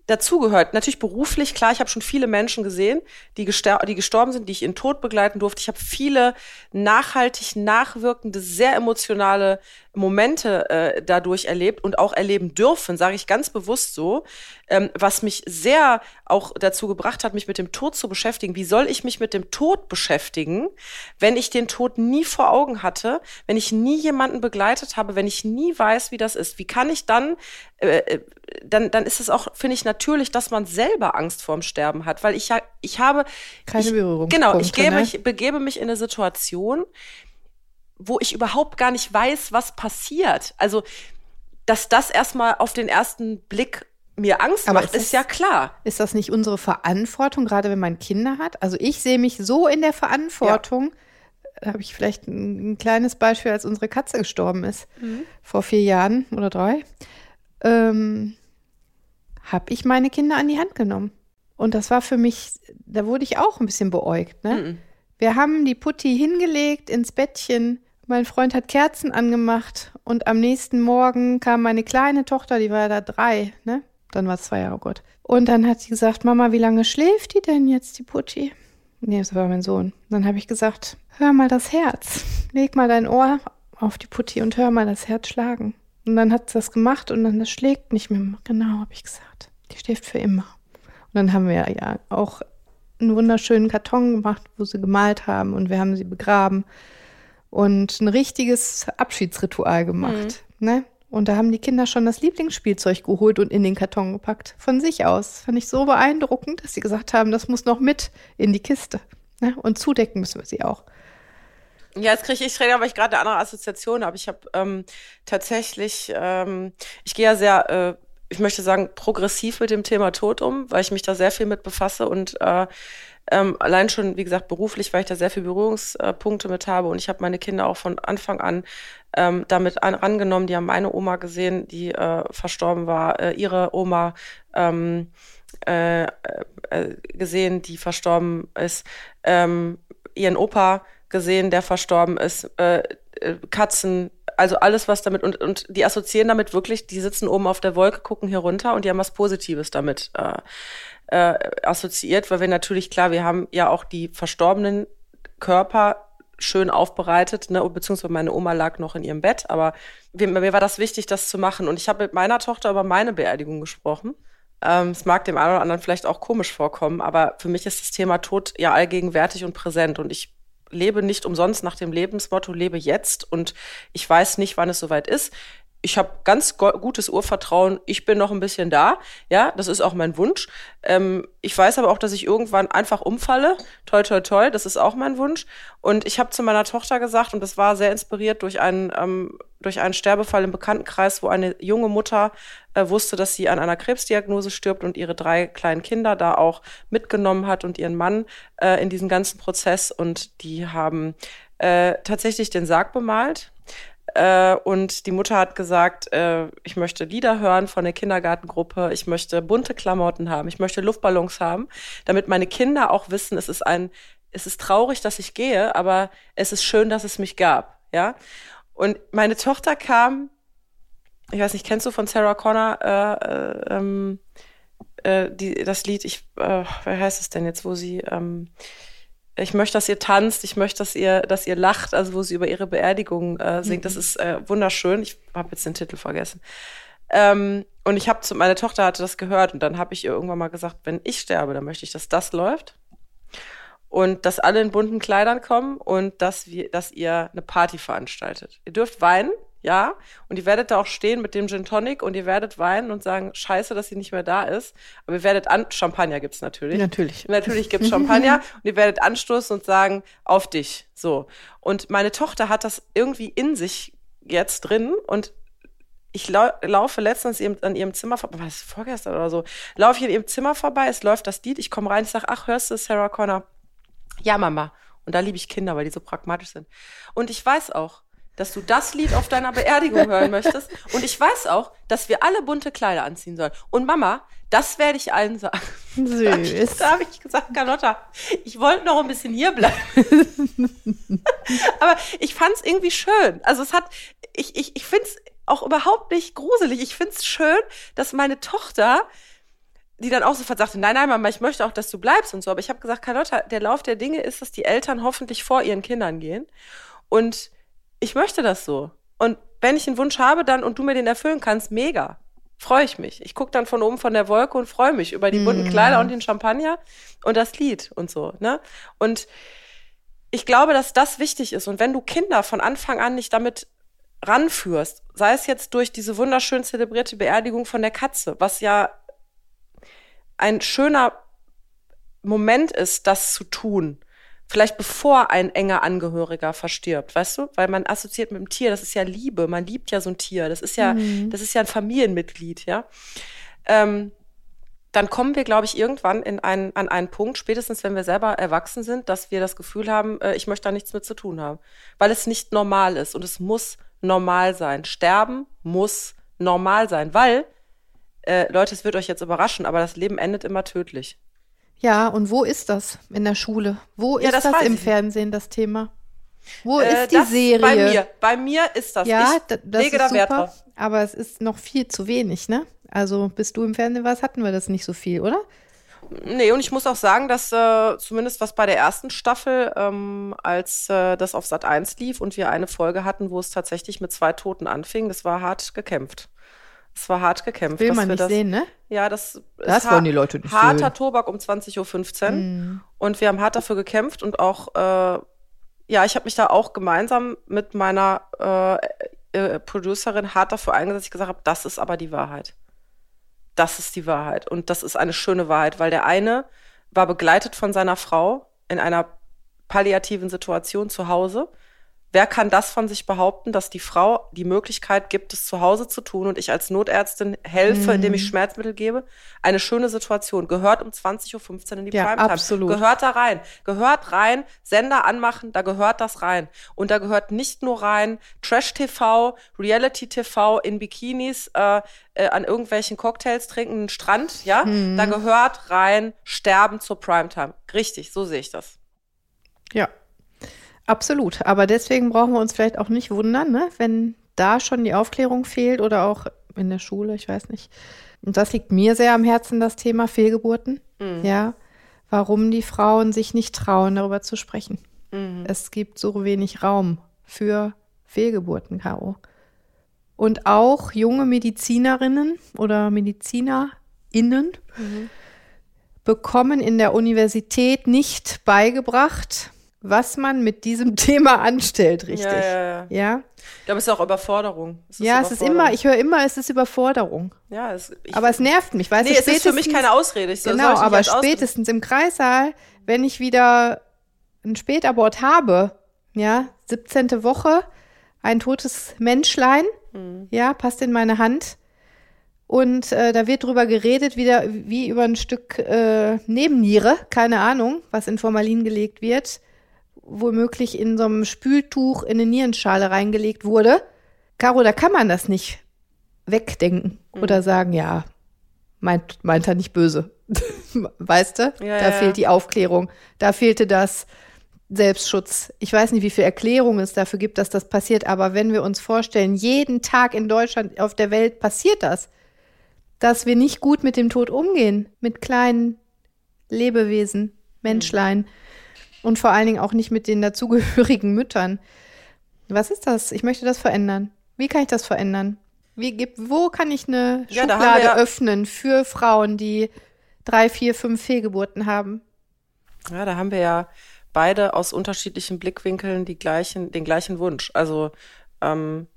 dazugehört. Natürlich beruflich, klar, ich habe schon viele Menschen gesehen, die, die gestorben sind, die ich in Tod begleiten durfte. Ich habe viele nachhaltig nachwirkende, sehr emotionale Momente äh, dadurch erlebt und auch erleben dürfen, sage ich ganz bewusst so, ähm, was mich sehr auch dazu gebracht hat, mich mit dem Tod zu beschäftigen. Wie soll ich mich mit dem Tod beschäftigen, wenn ich den Tod nie vor Augen hatte, wenn ich nie jemanden begleitet habe, wenn ich nie weiß, wie das ist? Wie kann ich dann, äh, äh dann, dann ist es auch, finde ich, natürlich, dass man selber Angst vorm Sterben hat, weil ich ja, ich habe keine Berührung. Genau, ich, gebe, ne? ich begebe mich in eine Situation, wo ich überhaupt gar nicht weiß, was passiert. Also, dass das erstmal auf den ersten Blick mir Angst Aber macht, ist, ist ja klar. Ist das nicht unsere Verantwortung, gerade wenn man Kinder hat? Also ich sehe mich so in der Verantwortung. Ja. Da habe ich vielleicht ein, ein, kleines Beispiel, als unsere Katze gestorben ist, mhm. vor vier Jahren oder drei. Ähm, habe ich meine Kinder an die Hand genommen. Und das war für mich, da wurde ich auch ein bisschen beäugt. Ne? Mhm. Wir haben die Putti hingelegt ins Bettchen mein Freund hat Kerzen angemacht und am nächsten Morgen kam meine kleine Tochter, die war da drei, ne? Dann war es zwei Jahre, oh Gott. Und dann hat sie gesagt, Mama, wie lange schläft die denn jetzt, die Putti? Nee, das war mein Sohn. Dann habe ich gesagt, hör mal das Herz. Leg mal dein Ohr auf die Putti und hör mal das Herz schlagen. Und dann hat sie das gemacht und dann das schlägt nicht mehr. Genau, habe ich gesagt. Die schläft für immer. Und dann haben wir ja auch einen wunderschönen Karton gemacht, wo sie gemalt haben und wir haben sie begraben und ein richtiges Abschiedsritual gemacht. Mhm. Ne? Und da haben die Kinder schon das Lieblingsspielzeug geholt und in den Karton gepackt. Von sich aus. Fand ich so beeindruckend, dass sie gesagt haben, das muss noch mit in die Kiste. Ne? Und zudecken müssen wir sie auch. Ja, jetzt kriege ich rede, weil ich gerade eine andere Assoziation habe. Ich habe ähm, tatsächlich, ähm, ich gehe ja sehr, äh, ich möchte sagen, progressiv mit dem Thema Tod um, weil ich mich da sehr viel mit befasse und äh, ähm, allein schon, wie gesagt, beruflich, weil ich da sehr viele Berührungspunkte mit habe und ich habe meine Kinder auch von Anfang an ähm, damit an, angenommen. Die haben meine Oma gesehen, die äh, verstorben war, äh, ihre Oma ähm, äh, äh, gesehen, die verstorben ist, ähm, ihren Opa gesehen, der verstorben ist, äh, äh, Katzen, also alles, was damit, und, und die assoziieren damit wirklich, die sitzen oben auf der Wolke, gucken hier runter und die haben was Positives damit äh, äh, assoziiert, weil wir natürlich, klar, wir haben ja auch die verstorbenen Körper schön aufbereitet, ne, beziehungsweise meine Oma lag noch in ihrem Bett, aber mir, mir war das wichtig, das zu machen. Und ich habe mit meiner Tochter über meine Beerdigung gesprochen. Ähm, es mag dem einen oder anderen vielleicht auch komisch vorkommen, aber für mich ist das Thema Tod ja allgegenwärtig und präsent. Und ich lebe nicht umsonst nach dem Lebensmotto, lebe jetzt. Und ich weiß nicht, wann es soweit ist ich habe ganz gutes Urvertrauen, ich bin noch ein bisschen da, ja, das ist auch mein Wunsch. Ähm, ich weiß aber auch, dass ich irgendwann einfach umfalle, toi, toi, toi, das ist auch mein Wunsch. Und ich habe zu meiner Tochter gesagt, und das war sehr inspiriert durch einen, ähm, durch einen Sterbefall im Bekanntenkreis, wo eine junge Mutter äh, wusste, dass sie an einer Krebsdiagnose stirbt und ihre drei kleinen Kinder da auch mitgenommen hat und ihren Mann äh, in diesem ganzen Prozess. Und die haben äh, tatsächlich den Sarg bemalt äh, und die Mutter hat gesagt, äh, ich möchte Lieder hören von der Kindergartengruppe, ich möchte bunte Klamotten haben, ich möchte Luftballons haben, damit meine Kinder auch wissen, es ist ein, es ist traurig, dass ich gehe, aber es ist schön, dass es mich gab, ja. Und meine Tochter kam, ich weiß nicht, kennst du von Sarah Connor äh, äh, ähm, äh, die, das Lied, ich, äh, wer heißt es denn jetzt, wo sie ähm, ich möchte, dass ihr tanzt, ich möchte, dass ihr, dass ihr lacht, also wo sie über ihre Beerdigung äh, singt. Mhm. Das ist äh, wunderschön. Ich habe jetzt den Titel vergessen. Ähm, und ich habe zu, meine Tochter hatte das gehört und dann habe ich ihr irgendwann mal gesagt, wenn ich sterbe, dann möchte ich, dass das läuft. Und dass alle in bunten Kleidern kommen und dass wir, dass ihr eine Party veranstaltet. Ihr dürft weinen, ja, und ihr werdet da auch stehen mit dem Gin Tonic und ihr werdet weinen und sagen, scheiße, dass sie nicht mehr da ist. Aber ihr werdet an, Champagner gibt's natürlich. Natürlich. Natürlich gibt's Champagner und ihr werdet anstoßen und sagen, auf dich. So. Und meine Tochter hat das irgendwie in sich jetzt drin und ich lau laufe letztens an ihrem Zimmer vorbei, was vorgestern oder so, laufe ich in ihrem Zimmer vorbei, es läuft das Lied, ich komme rein, ich sage, ach, hörst du Sarah Connor? Ja, Mama. Und da liebe ich Kinder, weil die so pragmatisch sind. Und ich weiß auch, dass du das Lied auf deiner Beerdigung hören möchtest. Und ich weiß auch, dass wir alle bunte Kleider anziehen sollen. Und Mama, das werde ich allen sagen. Süß. Da habe ich gesagt, Carlotta, ich wollte noch ein bisschen hier bleiben. Aber ich fand es irgendwie schön. Also es hat, ich, ich, ich finde es auch überhaupt nicht gruselig. Ich finde es schön, dass meine Tochter die dann auch sofort sagte, nein, nein, Mama, ich möchte auch, dass du bleibst und so. Aber ich habe gesagt, Carlotta, der Lauf der Dinge ist, dass die Eltern hoffentlich vor ihren Kindern gehen. Und ich möchte das so. Und wenn ich einen Wunsch habe dann und du mir den erfüllen kannst, mega. Freue ich mich. Ich gucke dann von oben von der Wolke und freue mich über die bunten mm. Kleider und den Champagner und das Lied und so. Ne? Und ich glaube, dass das wichtig ist. Und wenn du Kinder von Anfang an nicht damit ranführst, sei es jetzt durch diese wunderschön zelebrierte Beerdigung von der Katze, was ja ein schöner Moment ist, das zu tun. Vielleicht bevor ein enger Angehöriger verstirbt, weißt du? Weil man assoziiert mit dem Tier, das ist ja Liebe, man liebt ja so ein Tier, das ist ja, mhm. das ist ja ein Familienmitglied, ja. Ähm, dann kommen wir, glaube ich, irgendwann in einen, an einen Punkt, spätestens wenn wir selber erwachsen sind, dass wir das Gefühl haben, äh, ich möchte da nichts mit zu tun haben. Weil es nicht normal ist und es muss normal sein. Sterben muss normal sein, weil, äh, Leute, es wird euch jetzt überraschen, aber das Leben endet immer tödlich. Ja, und wo ist das in der Schule? Wo ja, ist das, das im Fernsehen, das Thema? Wo äh, ist die Serie? Bei mir, bei mir ist das. Ja, ich das lege da Wert drauf. Aber es ist noch viel zu wenig, ne? Also, bis du im Fernsehen warst, hatten wir das nicht so viel, oder? Nee, und ich muss auch sagen, dass äh, zumindest was bei der ersten Staffel, ähm, als äh, das auf Sat 1 lief und wir eine Folge hatten, wo es tatsächlich mit zwei Toten anfing, das war hart gekämpft. Es war hart gekämpft. Will man nicht das, sehen, ne? Ja, das, das wollen die Leute nicht Harter sehen. Tobak um 20.15 Uhr. Mm. Und wir haben hart dafür gekämpft und auch, äh, ja, ich habe mich da auch gemeinsam mit meiner äh, äh, Producerin hart dafür eingesetzt, ich gesagt habe, das ist aber die Wahrheit. Das ist die Wahrheit. Und das ist eine schöne Wahrheit, weil der eine war begleitet von seiner Frau in einer palliativen Situation zu Hause Wer kann das von sich behaupten, dass die Frau die Möglichkeit gibt, es zu Hause zu tun und ich als Notärztin helfe, mhm. indem ich Schmerzmittel gebe? Eine schöne Situation. Gehört um 20.15 Uhr in die ja, Primetime. Absolut. Gehört da rein. Gehört rein. Sender anmachen, da gehört das rein. Und da gehört nicht nur rein Trash-TV, Reality-TV in Bikinis, äh, äh, an irgendwelchen Cocktails trinken, Strand, ja? Mhm. Da gehört rein Sterben zur Primetime. Richtig, so sehe ich das. Ja, Absolut. Aber deswegen brauchen wir uns vielleicht auch nicht wundern, ne? wenn da schon die Aufklärung fehlt oder auch in der Schule, ich weiß nicht. Und das liegt mir sehr am Herzen, das Thema Fehlgeburten. Mhm. Ja. Warum die Frauen sich nicht trauen, darüber zu sprechen. Mhm. Es gibt so wenig Raum für Fehlgeburten, Caro. Und auch junge Medizinerinnen oder MedizinerInnen mhm. bekommen in der Universität nicht beigebracht, was man mit diesem Thema anstellt, richtig. Ja, ja, ja. ja? Ich glaube, es ist auch Überforderung. Es ja, es ist immer, ich höre immer, es ist Überforderung. Ja, es, ich, aber es nervt mich, weißt nee, es ist für mich keine Ausrede. Ich genau, aber spätestens im Kreissaal, wenn ich wieder ein Spätabort habe, ja, 17. Woche, ein totes Menschlein, mhm. ja, passt in meine Hand. Und äh, da wird drüber geredet, wieder wie über ein Stück äh, Nebenniere, keine Ahnung, was in Formalin gelegt wird womöglich in so einem Spültuch in eine Nierenschale reingelegt wurde. Caro, da kann man das nicht wegdenken mhm. oder sagen, ja, meint, meint er nicht böse. weißt du? Ja, da ja. fehlt die Aufklärung. Da fehlte das Selbstschutz. Ich weiß nicht, wie viel Erklärung es dafür gibt, dass das passiert, aber wenn wir uns vorstellen, jeden Tag in Deutschland, auf der Welt passiert das, dass wir nicht gut mit dem Tod umgehen, mit kleinen Lebewesen, Menschlein. Mhm und vor allen Dingen auch nicht mit den dazugehörigen Müttern. Was ist das? Ich möchte das verändern. Wie kann ich das verändern? Wie wo kann ich eine Ja, Schublade ja- öffnen für Frauen, die drei, vier, fünf Fehlgeburten haben? Ja, da haben wir ja beide aus unterschiedlichen Blickwinkeln die gleichen, den gleichen Wunsch. Also ähm,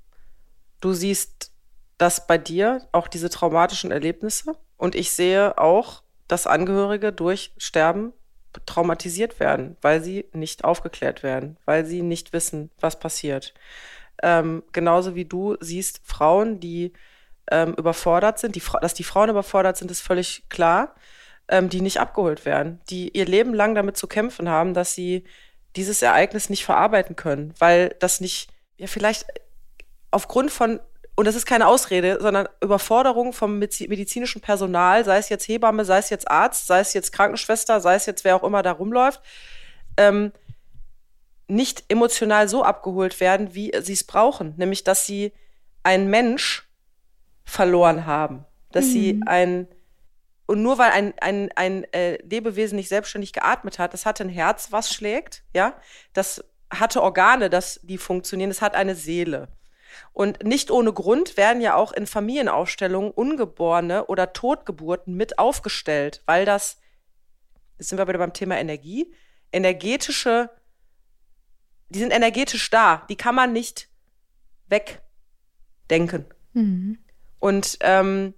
du siehst das bei dir, auch diese traumatischen Erlebnisse. Und ich sehe auch, dass Angehörige durch Sterben traumatisiert werden, weil sie nicht aufgeklärt werden, weil sie nicht wissen, was passiert. Ähm, genauso wie du siehst Frauen, die ähm, überfordert sind, die, dass die Frauen überfordert sind, ist völlig klar, ähm, die nicht abgeholt werden, die ihr Leben lang damit zu kämpfen haben, dass sie dieses Ereignis nicht verarbeiten können, weil das nicht, ja, vielleicht aufgrund von, und das ist keine Ausrede, sondern Überforderung vom medizi- medizinischen Personal, sei es jetzt Hebamme, sei es jetzt Arzt, sei es jetzt Krankenschwester, sei es jetzt wer auch immer da rumläuft, ähm, nicht emotional so abgeholt werden, wie sie es brauchen. Nämlich, dass sie einen Mensch verloren haben. Dass sie ein, und nur weil ein, ein, ein äh, Lebewesen nicht selbstständig geatmet hat, das hatte ein Herz, was schlägt, ja, das hatte Organe, das, die funktionieren, das hat eine Seele. Und nicht ohne Grund werden ja auch in Familienaufstellungen Ungeborene oder Totgeburten mit aufgestellt, weil das, jetzt sind wir wieder beim Thema Energie, energetische, die sind energetisch da, die kann man nicht wegdenken. Und ähm,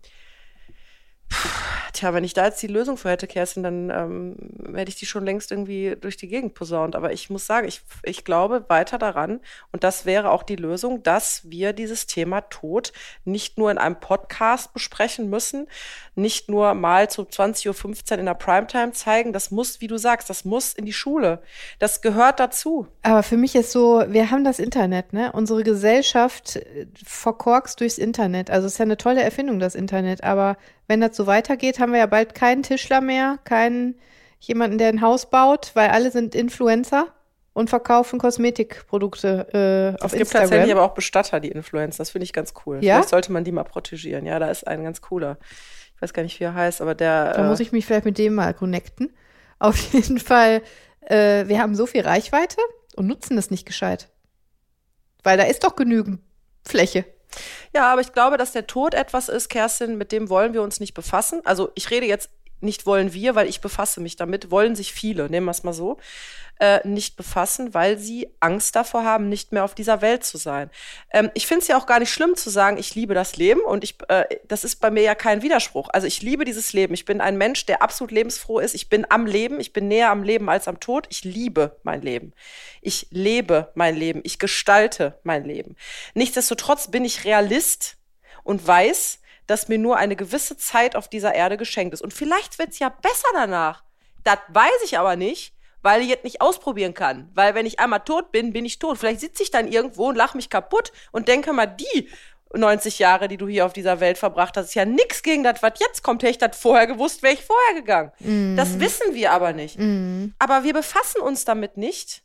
pff, tja, wenn ich da jetzt die Lösung für hätte, Kerstin, dann ähm, hätte ich die schon längst irgendwie durch die Gegend posaunt. Aber ich muss sagen, ich, ich glaube weiter daran, und das wäre auch die Lösung, dass wir dieses Thema Tod nicht nur in einem Podcast besprechen müssen, nicht nur mal zu 20.15 Uhr in der Primetime zeigen. Das muss, wie du sagst, das muss in die Schule. Das gehört dazu. Aber für mich ist so, wir haben das Internet, ne? Unsere Gesellschaft äh, verkorkst durchs Internet. Also es ist ja eine tolle Erfindung, das Internet. Aber wenn das so weitergeht, haben wir ja bald keinen Tischler mehr, keinen jemanden, der ein Haus baut, weil alle sind Influencer und verkaufen Kosmetikprodukte äh, auf Es gibt Instagram. tatsächlich aber auch Bestatter, die Influencer. Das finde ich ganz cool. Ja? Vielleicht sollte man die mal protegieren. Ja, da ist ein ganz cooler. Ich weiß gar nicht, wie er heißt, aber der. Da äh, muss ich mich vielleicht mit dem mal connecten. Auf jeden Fall, äh, wir haben so viel Reichweite und nutzen es nicht gescheit. Weil da ist doch genügend Fläche. Ja, aber ich glaube, dass der Tod etwas ist, Kerstin, mit dem wollen wir uns nicht befassen. Also ich rede jetzt nicht wollen wir, weil ich befasse mich damit, wollen sich viele, nehmen wir es mal so, äh, nicht befassen, weil sie Angst davor haben, nicht mehr auf dieser Welt zu sein. Ähm, ich finde es ja auch gar nicht schlimm zu sagen, ich liebe das Leben und ich, äh, das ist bei mir ja kein Widerspruch. Also ich liebe dieses Leben. Ich bin ein Mensch, der absolut lebensfroh ist. Ich bin am Leben. Ich bin näher am Leben als am Tod. Ich liebe mein Leben. Ich lebe mein Leben. Ich gestalte mein Leben. Nichtsdestotrotz bin ich Realist und weiß, dass mir nur eine gewisse Zeit auf dieser Erde geschenkt ist. Und vielleicht wird's ja besser danach. Das weiß ich aber nicht, weil ich jetzt nicht ausprobieren kann. Weil wenn ich einmal tot bin, bin ich tot. Vielleicht sitze ich dann irgendwo und lache mich kaputt und denke mal, die 90 Jahre, die du hier auf dieser Welt verbracht hast, ist ja nix gegen das, was jetzt kommt. Hätte ich das vorher gewusst, wäre ich vorher gegangen. Das wissen wir aber nicht. Aber wir befassen uns damit nicht,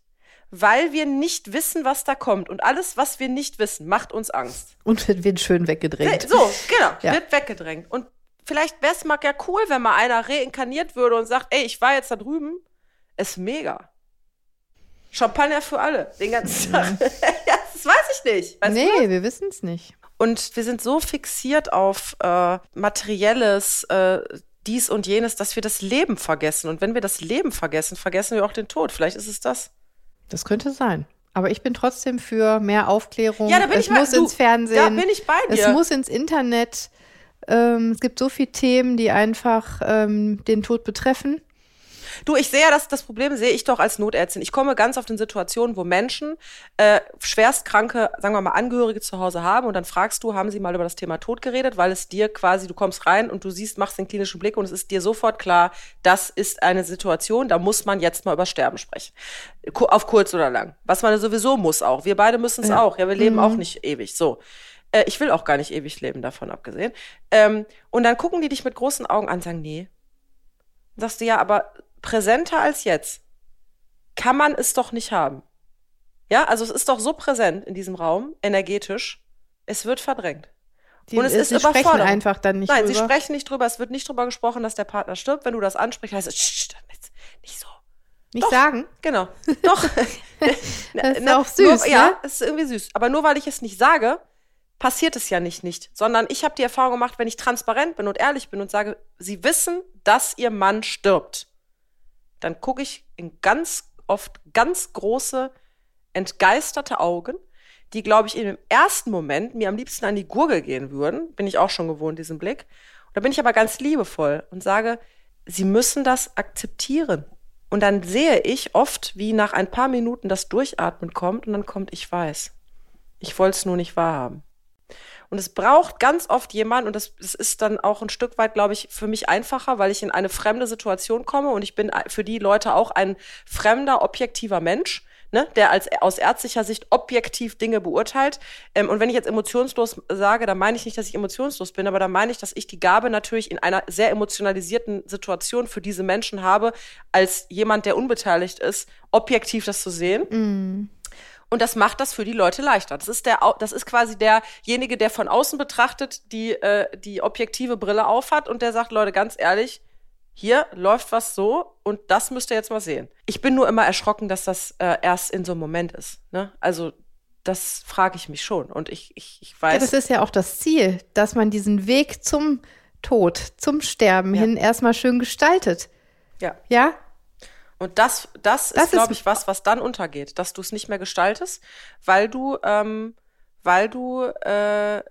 weil wir nicht wissen, was da kommt. Und alles, was wir nicht wissen, macht uns Angst. Und wird, schön weggedreht. So, genau, Ja. wird weggedrängt. Und vielleicht wäre es mal ja cool, wenn mal einer reinkarniert würde und sagt, ey, ich war jetzt da drüben. Ist mega. Champagner für alle, den ganzen Tag. ja, das weiß ich nicht. Weißt nee, du? wir wissen es nicht. Und wir sind so fixiert auf äh, materielles, äh, dies und jenes, dass wir das Leben vergessen. Und wenn wir das Leben vergessen, vergessen wir auch den Tod. Vielleicht ist es das. Das könnte sein. Aber ich bin trotzdem für mehr Aufklärung. Ja, da bin es ich bei- muss du, ins Fernsehen. da bin ich bei dir. Es muss ins Internet. Ähm, es gibt so viele Themen, die einfach ähm, den Tod betreffen. Du, ich sehe ja, das, das Problem sehe ich doch als Notärztin. Ich komme ganz oft in Situationen, wo Menschen äh, schwerstkranke, sagen wir mal, Angehörige zu Hause haben und dann fragst du, haben sie mal über das Thema Tod geredet, weil es dir quasi, du kommst rein und du siehst, machst den klinischen Blick und es ist dir sofort klar, das ist eine Situation, da muss man jetzt mal über Sterben sprechen. Auf kurz oder lang. Was man sowieso muss auch. Wir beide müssen es Ja. auch. Ja, wir leben auch nicht ewig. So. Äh, ich will auch gar nicht ewig leben, davon abgesehen. Ähm, und dann gucken die dich mit großen Augen an und sagen, nee, sagst du ja, aber präsenter als jetzt kann man es doch nicht haben. Ja, also es ist doch so präsent in diesem Raum, energetisch, es wird verdrängt. Die, Und es ist sie sprechen Überforderung. einfach dann nicht Nein, drüber. sie sprechen nicht drüber, es wird nicht drüber gesprochen, dass der Partner stirbt. Wenn du das ansprichst, heißt es, "Sch, nicht so. nicht Doch. sagen. Genau. Doch. Das ist Na, auch süß, nur, Ja, ne? es ist irgendwie süß. Aber nur weil ich es nicht sage, passiert es ja nicht nicht, sondern ich habe die Erfahrung gemacht, wenn ich transparent bin und ehrlich bin und sage, Sie wissen, dass Ihr Mann stirbt, dann gucke ich in ganz oft ganz große, entgeisterte Augen, die, glaube ich, im ersten Moment mir am liebsten an die Gurgel gehen würden. Bin ich auch schon gewohnt, diesen Blick. Und da bin ich aber ganz liebevoll und sage, Sie müssen das akzeptieren. Und dann sehe ich oft, wie nach ein paar Minuten das Durchatmen kommt und dann kommt, ich weiß. Ich wollte es nur nicht wahrhaben. Und es braucht ganz oft jemand, und das, das ist dann auch ein Stück weit, glaube ich, für mich einfacher, weil ich in eine fremde Situation komme und ich bin für die Leute auch ein fremder, objektiver Mensch. Ne, der als aus ärztlicher Sicht objektiv Dinge beurteilt. Ähm, und wenn ich jetzt emotionslos sage, dann meine ich nicht, dass ich emotionslos bin, aber dann meine ich, dass ich die Gabe natürlich in einer sehr emotionalisierten Situation für diese Menschen habe, als jemand, der unbeteiligt ist, objektiv das zu sehen. Mm. Und das macht das für die Leute leichter. Das ist der, das ist quasi derjenige, der von außen betrachtet, die äh, die objektive Brille aufhat und der sagt, Leute, ganz ehrlich, hier läuft was so und das müsst ihr jetzt mal sehen. Ich bin nur immer erschrocken, dass das äh, erst in so einem Moment ist. Ne? Also das frage ich mich schon und ich, ich, ich weiß. Ja, das ist ja auch das Ziel, dass man diesen Weg zum Tod, zum Sterben ja. hin erstmal schön gestaltet. Ja. Ja, und das, das, das ist, glaube ich, was, was dann untergeht, dass du es nicht mehr gestaltest, weil du, ähm, weil du äh,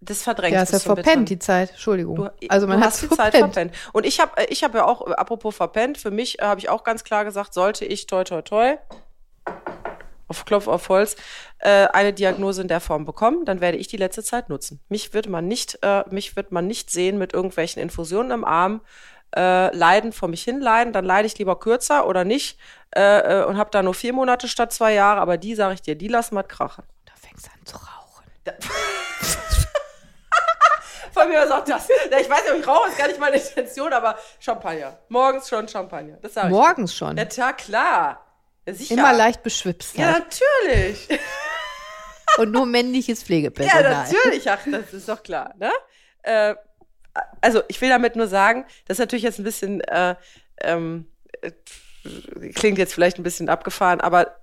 das verdrängst. Ja, ist ja verpennt, die Zeit. Entschuldigung. Du, also man hat die verpennt. Zeit verpennt. Und ich habe ich hab ja auch, apropos verpennt, für mich äh, habe ich auch ganz klar gesagt, sollte ich toi toi toi auf Klopf auf Holz äh, eine Diagnose in der Form bekommen, dann werde ich die letzte Zeit nutzen. Mich wird man nicht, äh, mich wird man nicht sehen mit irgendwelchen Infusionen im Arm, äh, leiden vor mich hin leiden, dann leide ich lieber kürzer oder nicht äh, äh und habe da nur vier Monate statt zwei Jahre, aber die sage ich dir, die lassen wir krachen. Da fängst du an zu rauchen. Von mir sagt das. Ich weiß nicht, ob ich rauche, ist gar nicht meine Intention, aber Champagner. Morgens schon Champagner. Das sage ich. Morgens schon? Ja, tja, klar. Ja, Immer leicht beschwipst. Ja, halt. natürlich. Und nur männliches Pflegepersonal. Ja, natürlich. Ach, das ist doch klar. Ne? Äh, also ich will damit nur sagen, das ist natürlich jetzt ein bisschen, äh, ähm, äh, klingt jetzt vielleicht ein bisschen abgefahren, aber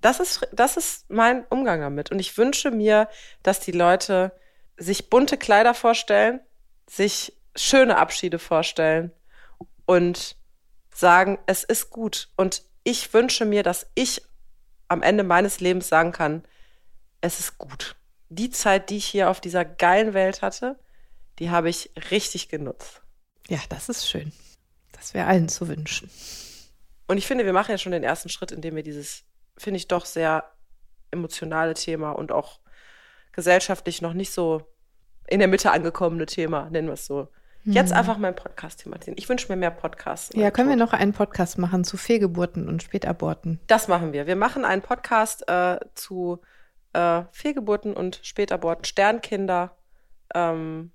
das ist, das ist mein Umgang damit. Und ich wünsche mir, dass die Leute sich bunte Kleider vorstellen, sich schöne Abschiede vorstellen und sagen, es ist gut. Und ich wünsche mir, dass ich am Ende meines Lebens sagen kann, es ist gut. Die Zeit, die ich hier auf dieser geilen Welt hatte, die habe ich richtig genutzt. Ja, das ist schön. Das wäre allen zu wünschen. Und ich finde, wir machen ja schon den ersten Schritt, indem wir dieses, finde ich, doch sehr emotionale Thema und auch gesellschaftlich noch nicht so in der Mitte angekommene Thema, nennen wir es so. Jetzt hm. einfach meinen Podcast thematisieren. Ich wünsche mir mehr Podcasts. Ja, können Tod. wir noch einen Podcast machen zu Fehlgeburten und Spätaborten? Das machen wir. Wir machen einen Podcast äh, zu äh, Fehlgeburten und Spätaborten, Sternkinder, ähm,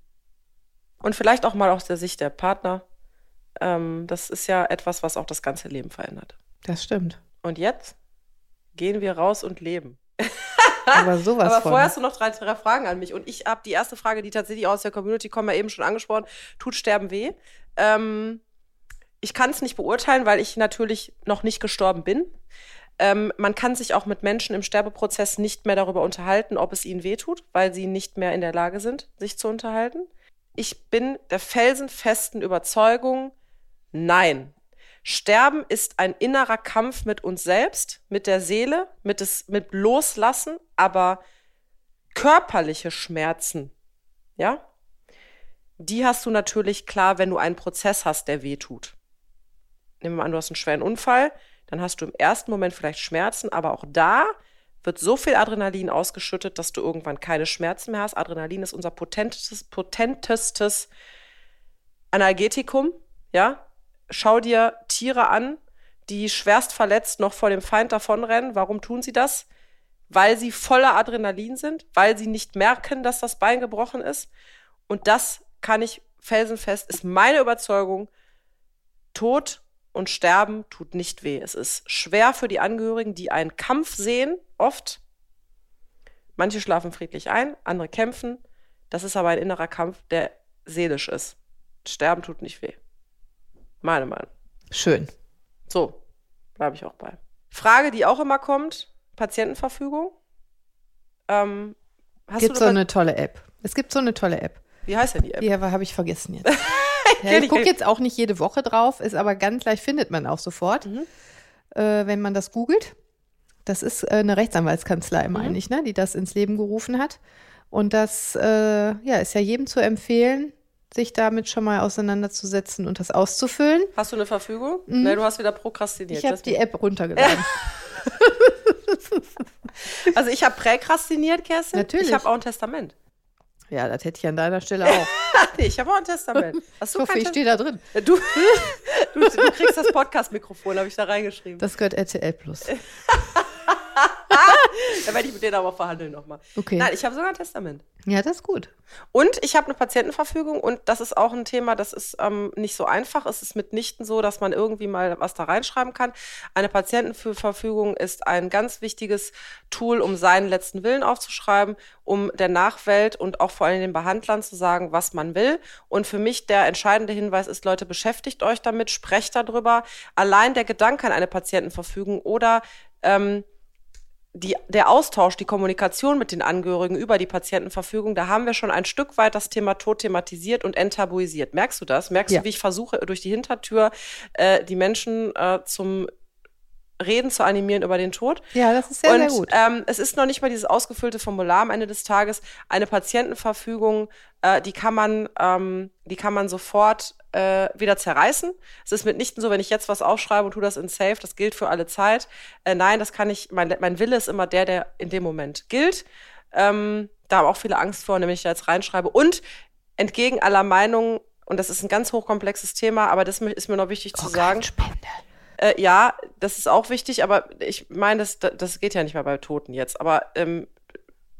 und vielleicht auch mal aus der Sicht der Partner. Ähm, das ist ja etwas, was auch das ganze Leben verändert. Das stimmt. Und jetzt gehen wir raus und leben. Aber sowas Aber vorher hast du noch drei, drei Fragen an mich. Und ich habe die erste Frage, die tatsächlich aus der Community kommt, ja eben schon angesprochen. Tut Sterben weh? Ähm, ich kann es nicht beurteilen, weil ich natürlich noch nicht gestorben bin. Ähm, man kann sich auch mit Menschen im Sterbeprozess nicht mehr darüber unterhalten, ob es ihnen wehtut, weil sie nicht mehr in der Lage sind, sich zu unterhalten. Ich bin der felsenfesten Überzeugung, nein. Sterben ist ein innerer Kampf mit uns selbst, mit der Seele, mit, des, mit Loslassen, aber körperliche Schmerzen, ja, die hast du natürlich klar, wenn du einen Prozess hast, der weh tut. Nehmen wir an, du hast einen schweren Unfall, dann hast du im ersten Moment vielleicht Schmerzen, aber auch da wird so viel Adrenalin ausgeschüttet, dass du irgendwann keine Schmerzen mehr hast. Adrenalin ist unser potentestes, potentestes Analgetikum. Ja, schau dir Tiere an, die schwerst verletzt noch vor dem Feind davonrennen. Warum tun sie das? Weil sie voller Adrenalin sind, weil sie nicht merken, dass das Bein gebrochen ist. Und das kann ich felsenfest, ist meine Überzeugung. Tod und Sterben tut nicht weh. Es ist schwer für die Angehörigen, die einen Kampf sehen, oft. Manche schlafen friedlich ein, andere kämpfen. Das ist aber ein innerer Kampf, der seelisch ist. Sterben tut nicht weh. Meine Meinung. Schön. So, bleibe ich auch bei. Frage, die auch immer kommt: Patientenverfügung. Ähm, gibt so eine tolle App. Es gibt so eine tolle App. Wie heißt denn die App? Die habe ich vergessen jetzt. ja, ich gucke jetzt auch nicht jede Woche drauf, ist aber ganz leicht, findet man auch sofort, mhm. äh, wenn man das googelt. Das ist äh, eine Rechtsanwaltskanzlei, mhm. meine ich, ne, die das ins Leben gerufen hat. Und das äh, ja, ist ja jedem zu empfehlen, sich damit schon mal auseinanderzusetzen und das auszufüllen. Hast du eine Verfügung? Mhm. Nee, du hast wieder prokrastiniert. Ich habe die App runtergeladen. also ich habe präkrastiniert, Kerstin. Natürlich. Ich habe auch ein Testament. Ja, das hätte ich an deiner Stelle auch. nee, ich habe auch ein Testament. Hast du ich hoffe, ich stehe da drin. Du, du, du kriegst das Podcast-Mikrofon, habe ich da reingeschrieben. Das gehört RTL Plus. Da werde ich mit denen aber verhandeln nochmal. Okay. Nein, ich habe sogar ein Testament. Ja, das ist gut. Und ich habe eine Patientenverfügung und das ist auch ein Thema, das ist ähm, nicht so einfach. Es ist mitnichten so, dass man irgendwie mal was da reinschreiben kann. Eine Patientenverfügung ist ein ganz wichtiges Tool, um seinen letzten Willen aufzuschreiben, um der Nachwelt und auch vor allem den Behandlern zu sagen, was man will. Und für mich der entscheidende Hinweis ist, Leute, beschäftigt euch damit, sprecht darüber. Allein der Gedanke an eine Patientenverfügung oder ähm, die, der Austausch, die Kommunikation mit den Angehörigen über die Patientenverfügung, da haben wir schon ein Stück weit das Thema Tod thematisiert und enttabuisiert. Merkst du das? Merkst ja. du, wie ich versuche, durch die Hintertür äh, die Menschen äh, zum Reden zu animieren über den Tod. Ja, das ist sehr, und, sehr gut. Ähm, es ist noch nicht mal dieses ausgefüllte Formular am Ende des Tages. Eine Patientenverfügung, äh, die kann man, ähm, die kann man sofort äh, wieder zerreißen. Es ist mitnichten so, wenn ich jetzt was aufschreibe und tu das in Safe, das gilt für alle Zeit. Äh, nein, das kann ich, mein, mein Wille ist immer der, der in dem Moment gilt. Ähm, da haben auch viele Angst vor, nämlich da jetzt reinschreibe. Und entgegen aller Meinungen, und das ist ein ganz hochkomplexes Thema, aber das ist mir noch wichtig zu sagen. Äh, ja, das ist auch wichtig, aber ich meine, das, das geht ja nicht mehr bei Toten jetzt. Aber ähm,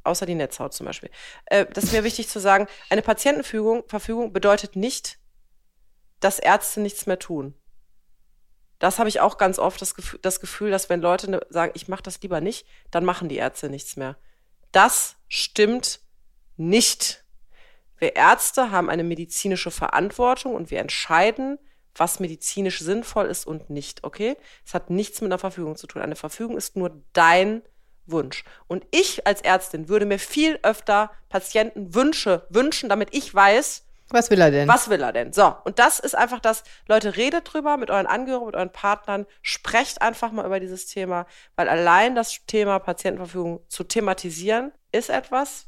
außer die Netzhaut zum Beispiel. Äh, das ist mir wichtig zu sagen. Eine Patientenverfügung bedeutet nicht, dass Ärzte nichts mehr tun. Das habe ich auch ganz oft das Gefühl, das Gefühl dass wenn Leute ne, sagen, ich mache das lieber nicht, dann machen die Ärzte nichts mehr. Das stimmt nicht. Wir Ärzte haben eine medizinische Verantwortung und wir entscheiden, was medizinisch sinnvoll ist und nicht, okay? Es hat nichts mit einer Verfügung zu tun. Eine Verfügung ist nur dein Wunsch. Und ich als Ärztin würde mir viel öfter Patientenwünsche wünschen, damit ich weiß, was will er denn? Was will er denn? So, und das ist einfach das, Leute, redet drüber mit euren Angehörigen, mit euren Partnern, sprecht einfach mal über dieses Thema, weil allein das Thema Patientenverfügung zu thematisieren ist etwas,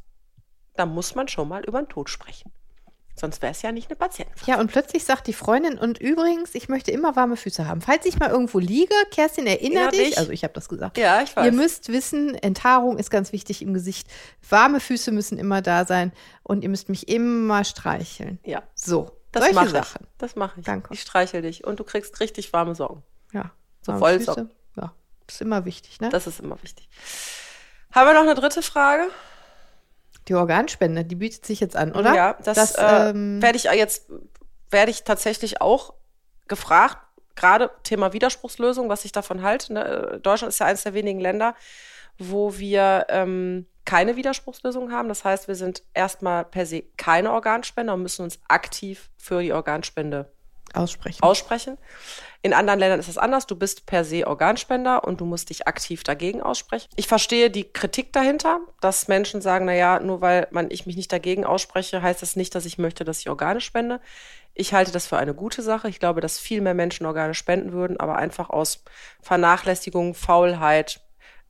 da muss man schon mal über den Tod sprechen. Sonst wäre es ja nicht eine Patientenverfügung. Ja, und plötzlich sagt die Freundin, und übrigens, ich möchte immer warme Füße haben. Falls ich mal irgendwo liege, Kerstin, erinnere dich, dich, also ich habe das gesagt. Ja, ich weiß. Ihr müsst wissen, Enthaarung ist ganz wichtig im Gesicht. Warme Füße müssen immer da sein und ihr müsst mich immer streicheln. Ja. So, das solche Sachen. Ich. Das mache ich. Danke. Ich streichel dich und du kriegst richtig warme Socken. Ja. So Wollsocken. Ja, ist immer wichtig, ne? Das ist immer wichtig. Haben wir noch eine dritte Frage? Die Organspende, die bietet sich jetzt an, oder? Ja, das, das äh, ähm, werde ich jetzt, werde ich tatsächlich auch gefragt, gerade Thema Widerspruchslösung, was ich davon halte. Ne? Deutschland ist ja eines der wenigen Länder, wo wir ähm, keine Widerspruchslösung haben. Das heißt, wir sind erstmal per se keine Organspender und müssen uns aktiv für die Organspende aussprechen. aussprechen. In anderen Ländern ist es anders. Du bist per se Organspender und du musst dich aktiv dagegen aussprechen. Ich verstehe die Kritik dahinter, dass Menschen sagen, na ja, nur weil man, ich mich nicht dagegen ausspreche, heißt das nicht, dass ich möchte, dass ich Organe spende. Ich halte das für eine gute Sache. Ich glaube, dass viel mehr Menschen Organe spenden würden, aber einfach aus Vernachlässigung, Faulheit,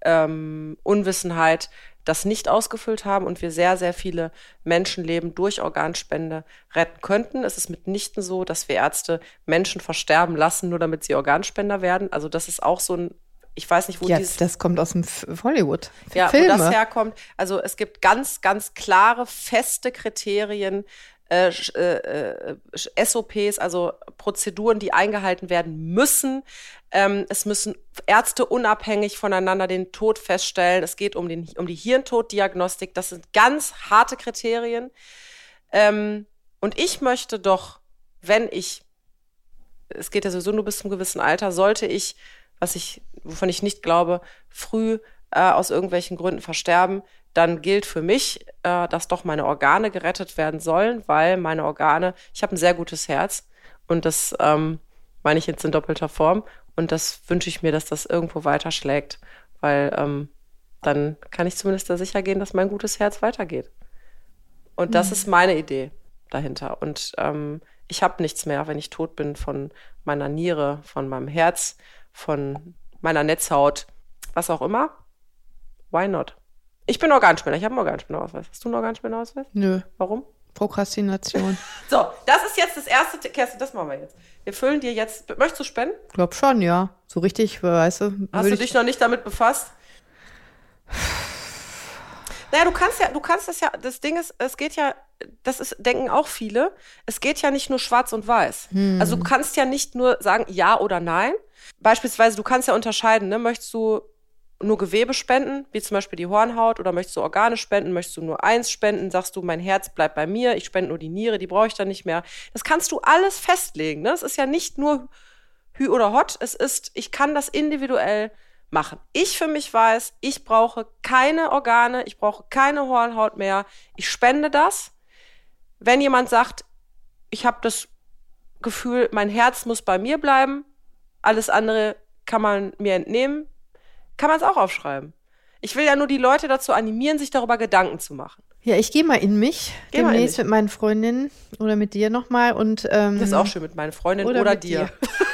ähm, Unwissenheit das nicht ausgefüllt haben und wir sehr, sehr viele Menschenleben durch Organspende retten könnten. Es ist mitnichten so, dass wir Ärzte Menschen versterben lassen, nur damit sie Organspender werden. Also das ist auch so ein ich weiß nicht, wo ja, das kommt aus dem Hollywood. Ja, Filme. wo das herkommt. Also es gibt ganz, ganz klare, feste Kriterien, äh, äh, äh SOPs, also Prozeduren, die eingehalten werden müssen. Ähm, es müssen Ärzte unabhängig voneinander den Tod feststellen. Es geht um, den, um die Hirntoddiagnostik. Das sind ganz harte Kriterien. Ähm, und ich möchte doch, wenn ich, es geht ja sowieso nur bis zum gewissen Alter, sollte ich, was ich, wovon ich nicht glaube, früh äh, aus irgendwelchen Gründen versterben, dann gilt für mich, äh, dass doch meine Organe gerettet werden sollen, weil meine Organe, ich habe ein sehr gutes Herz und das ähm, meine ich jetzt in doppelter Form und das wünsche ich mir, dass das irgendwo weiterschlägt, weil ähm, dann kann ich zumindest da sicher gehen, dass mein gutes Herz weitergeht. Und das mhm. ist meine Idee dahinter. Und ähm, ich habe nichts mehr, wenn ich tot bin, von meiner Niere, von meinem Herz, von meiner Netzhaut, was auch immer. Why not? Ich bin Organspender, ich habe einen Organspenderausweis. Hast du einen Organspenderausweis? Nö. Warum? Prokrastination. so, das ist jetzt das erste, Kerstin, das machen wir jetzt. Wir füllen dir jetzt, möchtest du spenden? Ich glaube schon, ja. So richtig, weißt du. Hast du dich noch nicht damit befasst? Naja, du kannst ja, du kannst das ja, das Ding ist, es geht ja, das ist, denken auch viele, es geht ja nicht nur schwarz und weiß. Hm. Also du kannst ja nicht nur sagen ja oder nein. Beispielsweise, du kannst ja unterscheiden, ne? Möchtest du nur Gewebe spenden, wie zum Beispiel die Hornhaut, oder möchtest du Organe spenden, möchtest du nur eins spenden, sagst du, mein Herz bleibt bei mir, ich spende nur die Niere, die brauche ich dann nicht mehr. Das kannst du alles festlegen. Ne? Es ist ja nicht nur Hü oder Hot, es ist, ich kann das individuell machen. Ich für mich weiß, ich brauche keine Organe, ich brauche keine Hornhaut mehr. Ich spende das. Wenn jemand sagt, ich habe das Gefühl, mein Herz muss bei mir bleiben, alles andere kann man mir entnehmen, kann man es auch aufschreiben. Ich will ja nur die Leute dazu animieren, sich darüber Gedanken zu machen. Ja, ich gehe mal in mich Geh demnächst mit meinen Freundinnen oder mit dir nochmal und ähm, das ist auch schön mit meinen Freundinnen oder, oder dir. dir.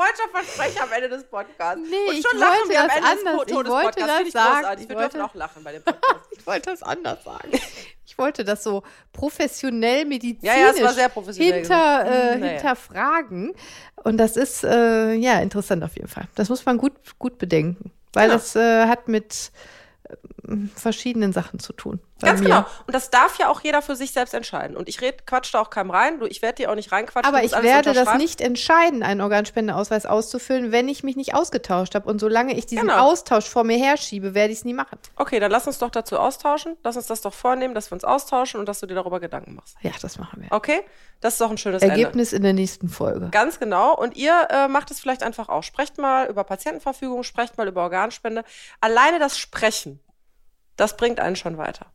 Freundschaftsversprecher am Ende des Podcasts. Nee, und schon lachen wir am Ende anders. des Todespodcasts. Ich wollte das sagen. Ich wir wollte, dürfen auch lachen bei dem Podcast. ich wollte das anders sagen. Ich wollte das so professionell medizinisch ja, ja, war sehr professionell hinter, äh, naja. hinterfragen. Und das ist äh, ja interessant auf jeden Fall. Das muss man gut, gut bedenken. Weil genau. das äh, hat mit verschiedenen Sachen zu tun. Ganz mir. genau. Und das darf ja auch jeder für sich selbst entscheiden. Und ich red, quatsch da auch keinem rein. Du, ich werde dir auch nicht reinquatschen. Aber ich werde das nicht entscheiden, einen Organspendeausweis auszufüllen, wenn ich mich nicht ausgetauscht habe. Und solange ich diesen genau. Austausch vor mir herschiebe, werde ich es nie machen. Okay, dann lass uns doch dazu austauschen. Lass uns das doch vornehmen, dass wir uns austauschen und dass du dir darüber Gedanken machst. Ja, das machen wir. Okay? Das ist doch ein schönes Ergebnis Ende. in der nächsten Folge. Ganz genau. Und ihr äh, macht es vielleicht einfach auch. Sprecht mal über Patientenverfügung, sprecht mal über Organspende. Alleine das Sprechen das bringt einen schon weiter.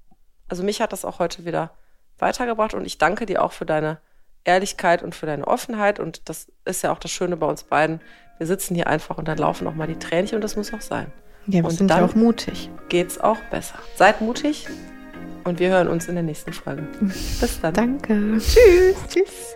Also mich hat das auch heute wieder weitergebracht und ich danke dir auch für deine Ehrlichkeit und für deine Offenheit und das ist ja auch das Schöne bei uns beiden. Wir sitzen hier einfach und dann laufen auch mal die Tränchen und das muss auch sein. Ja, wir und sind ja auch mutig. Geht's auch besser. Seid mutig und wir hören uns in der nächsten Folge. Bis dann. Danke. Tschüss. Tschüss.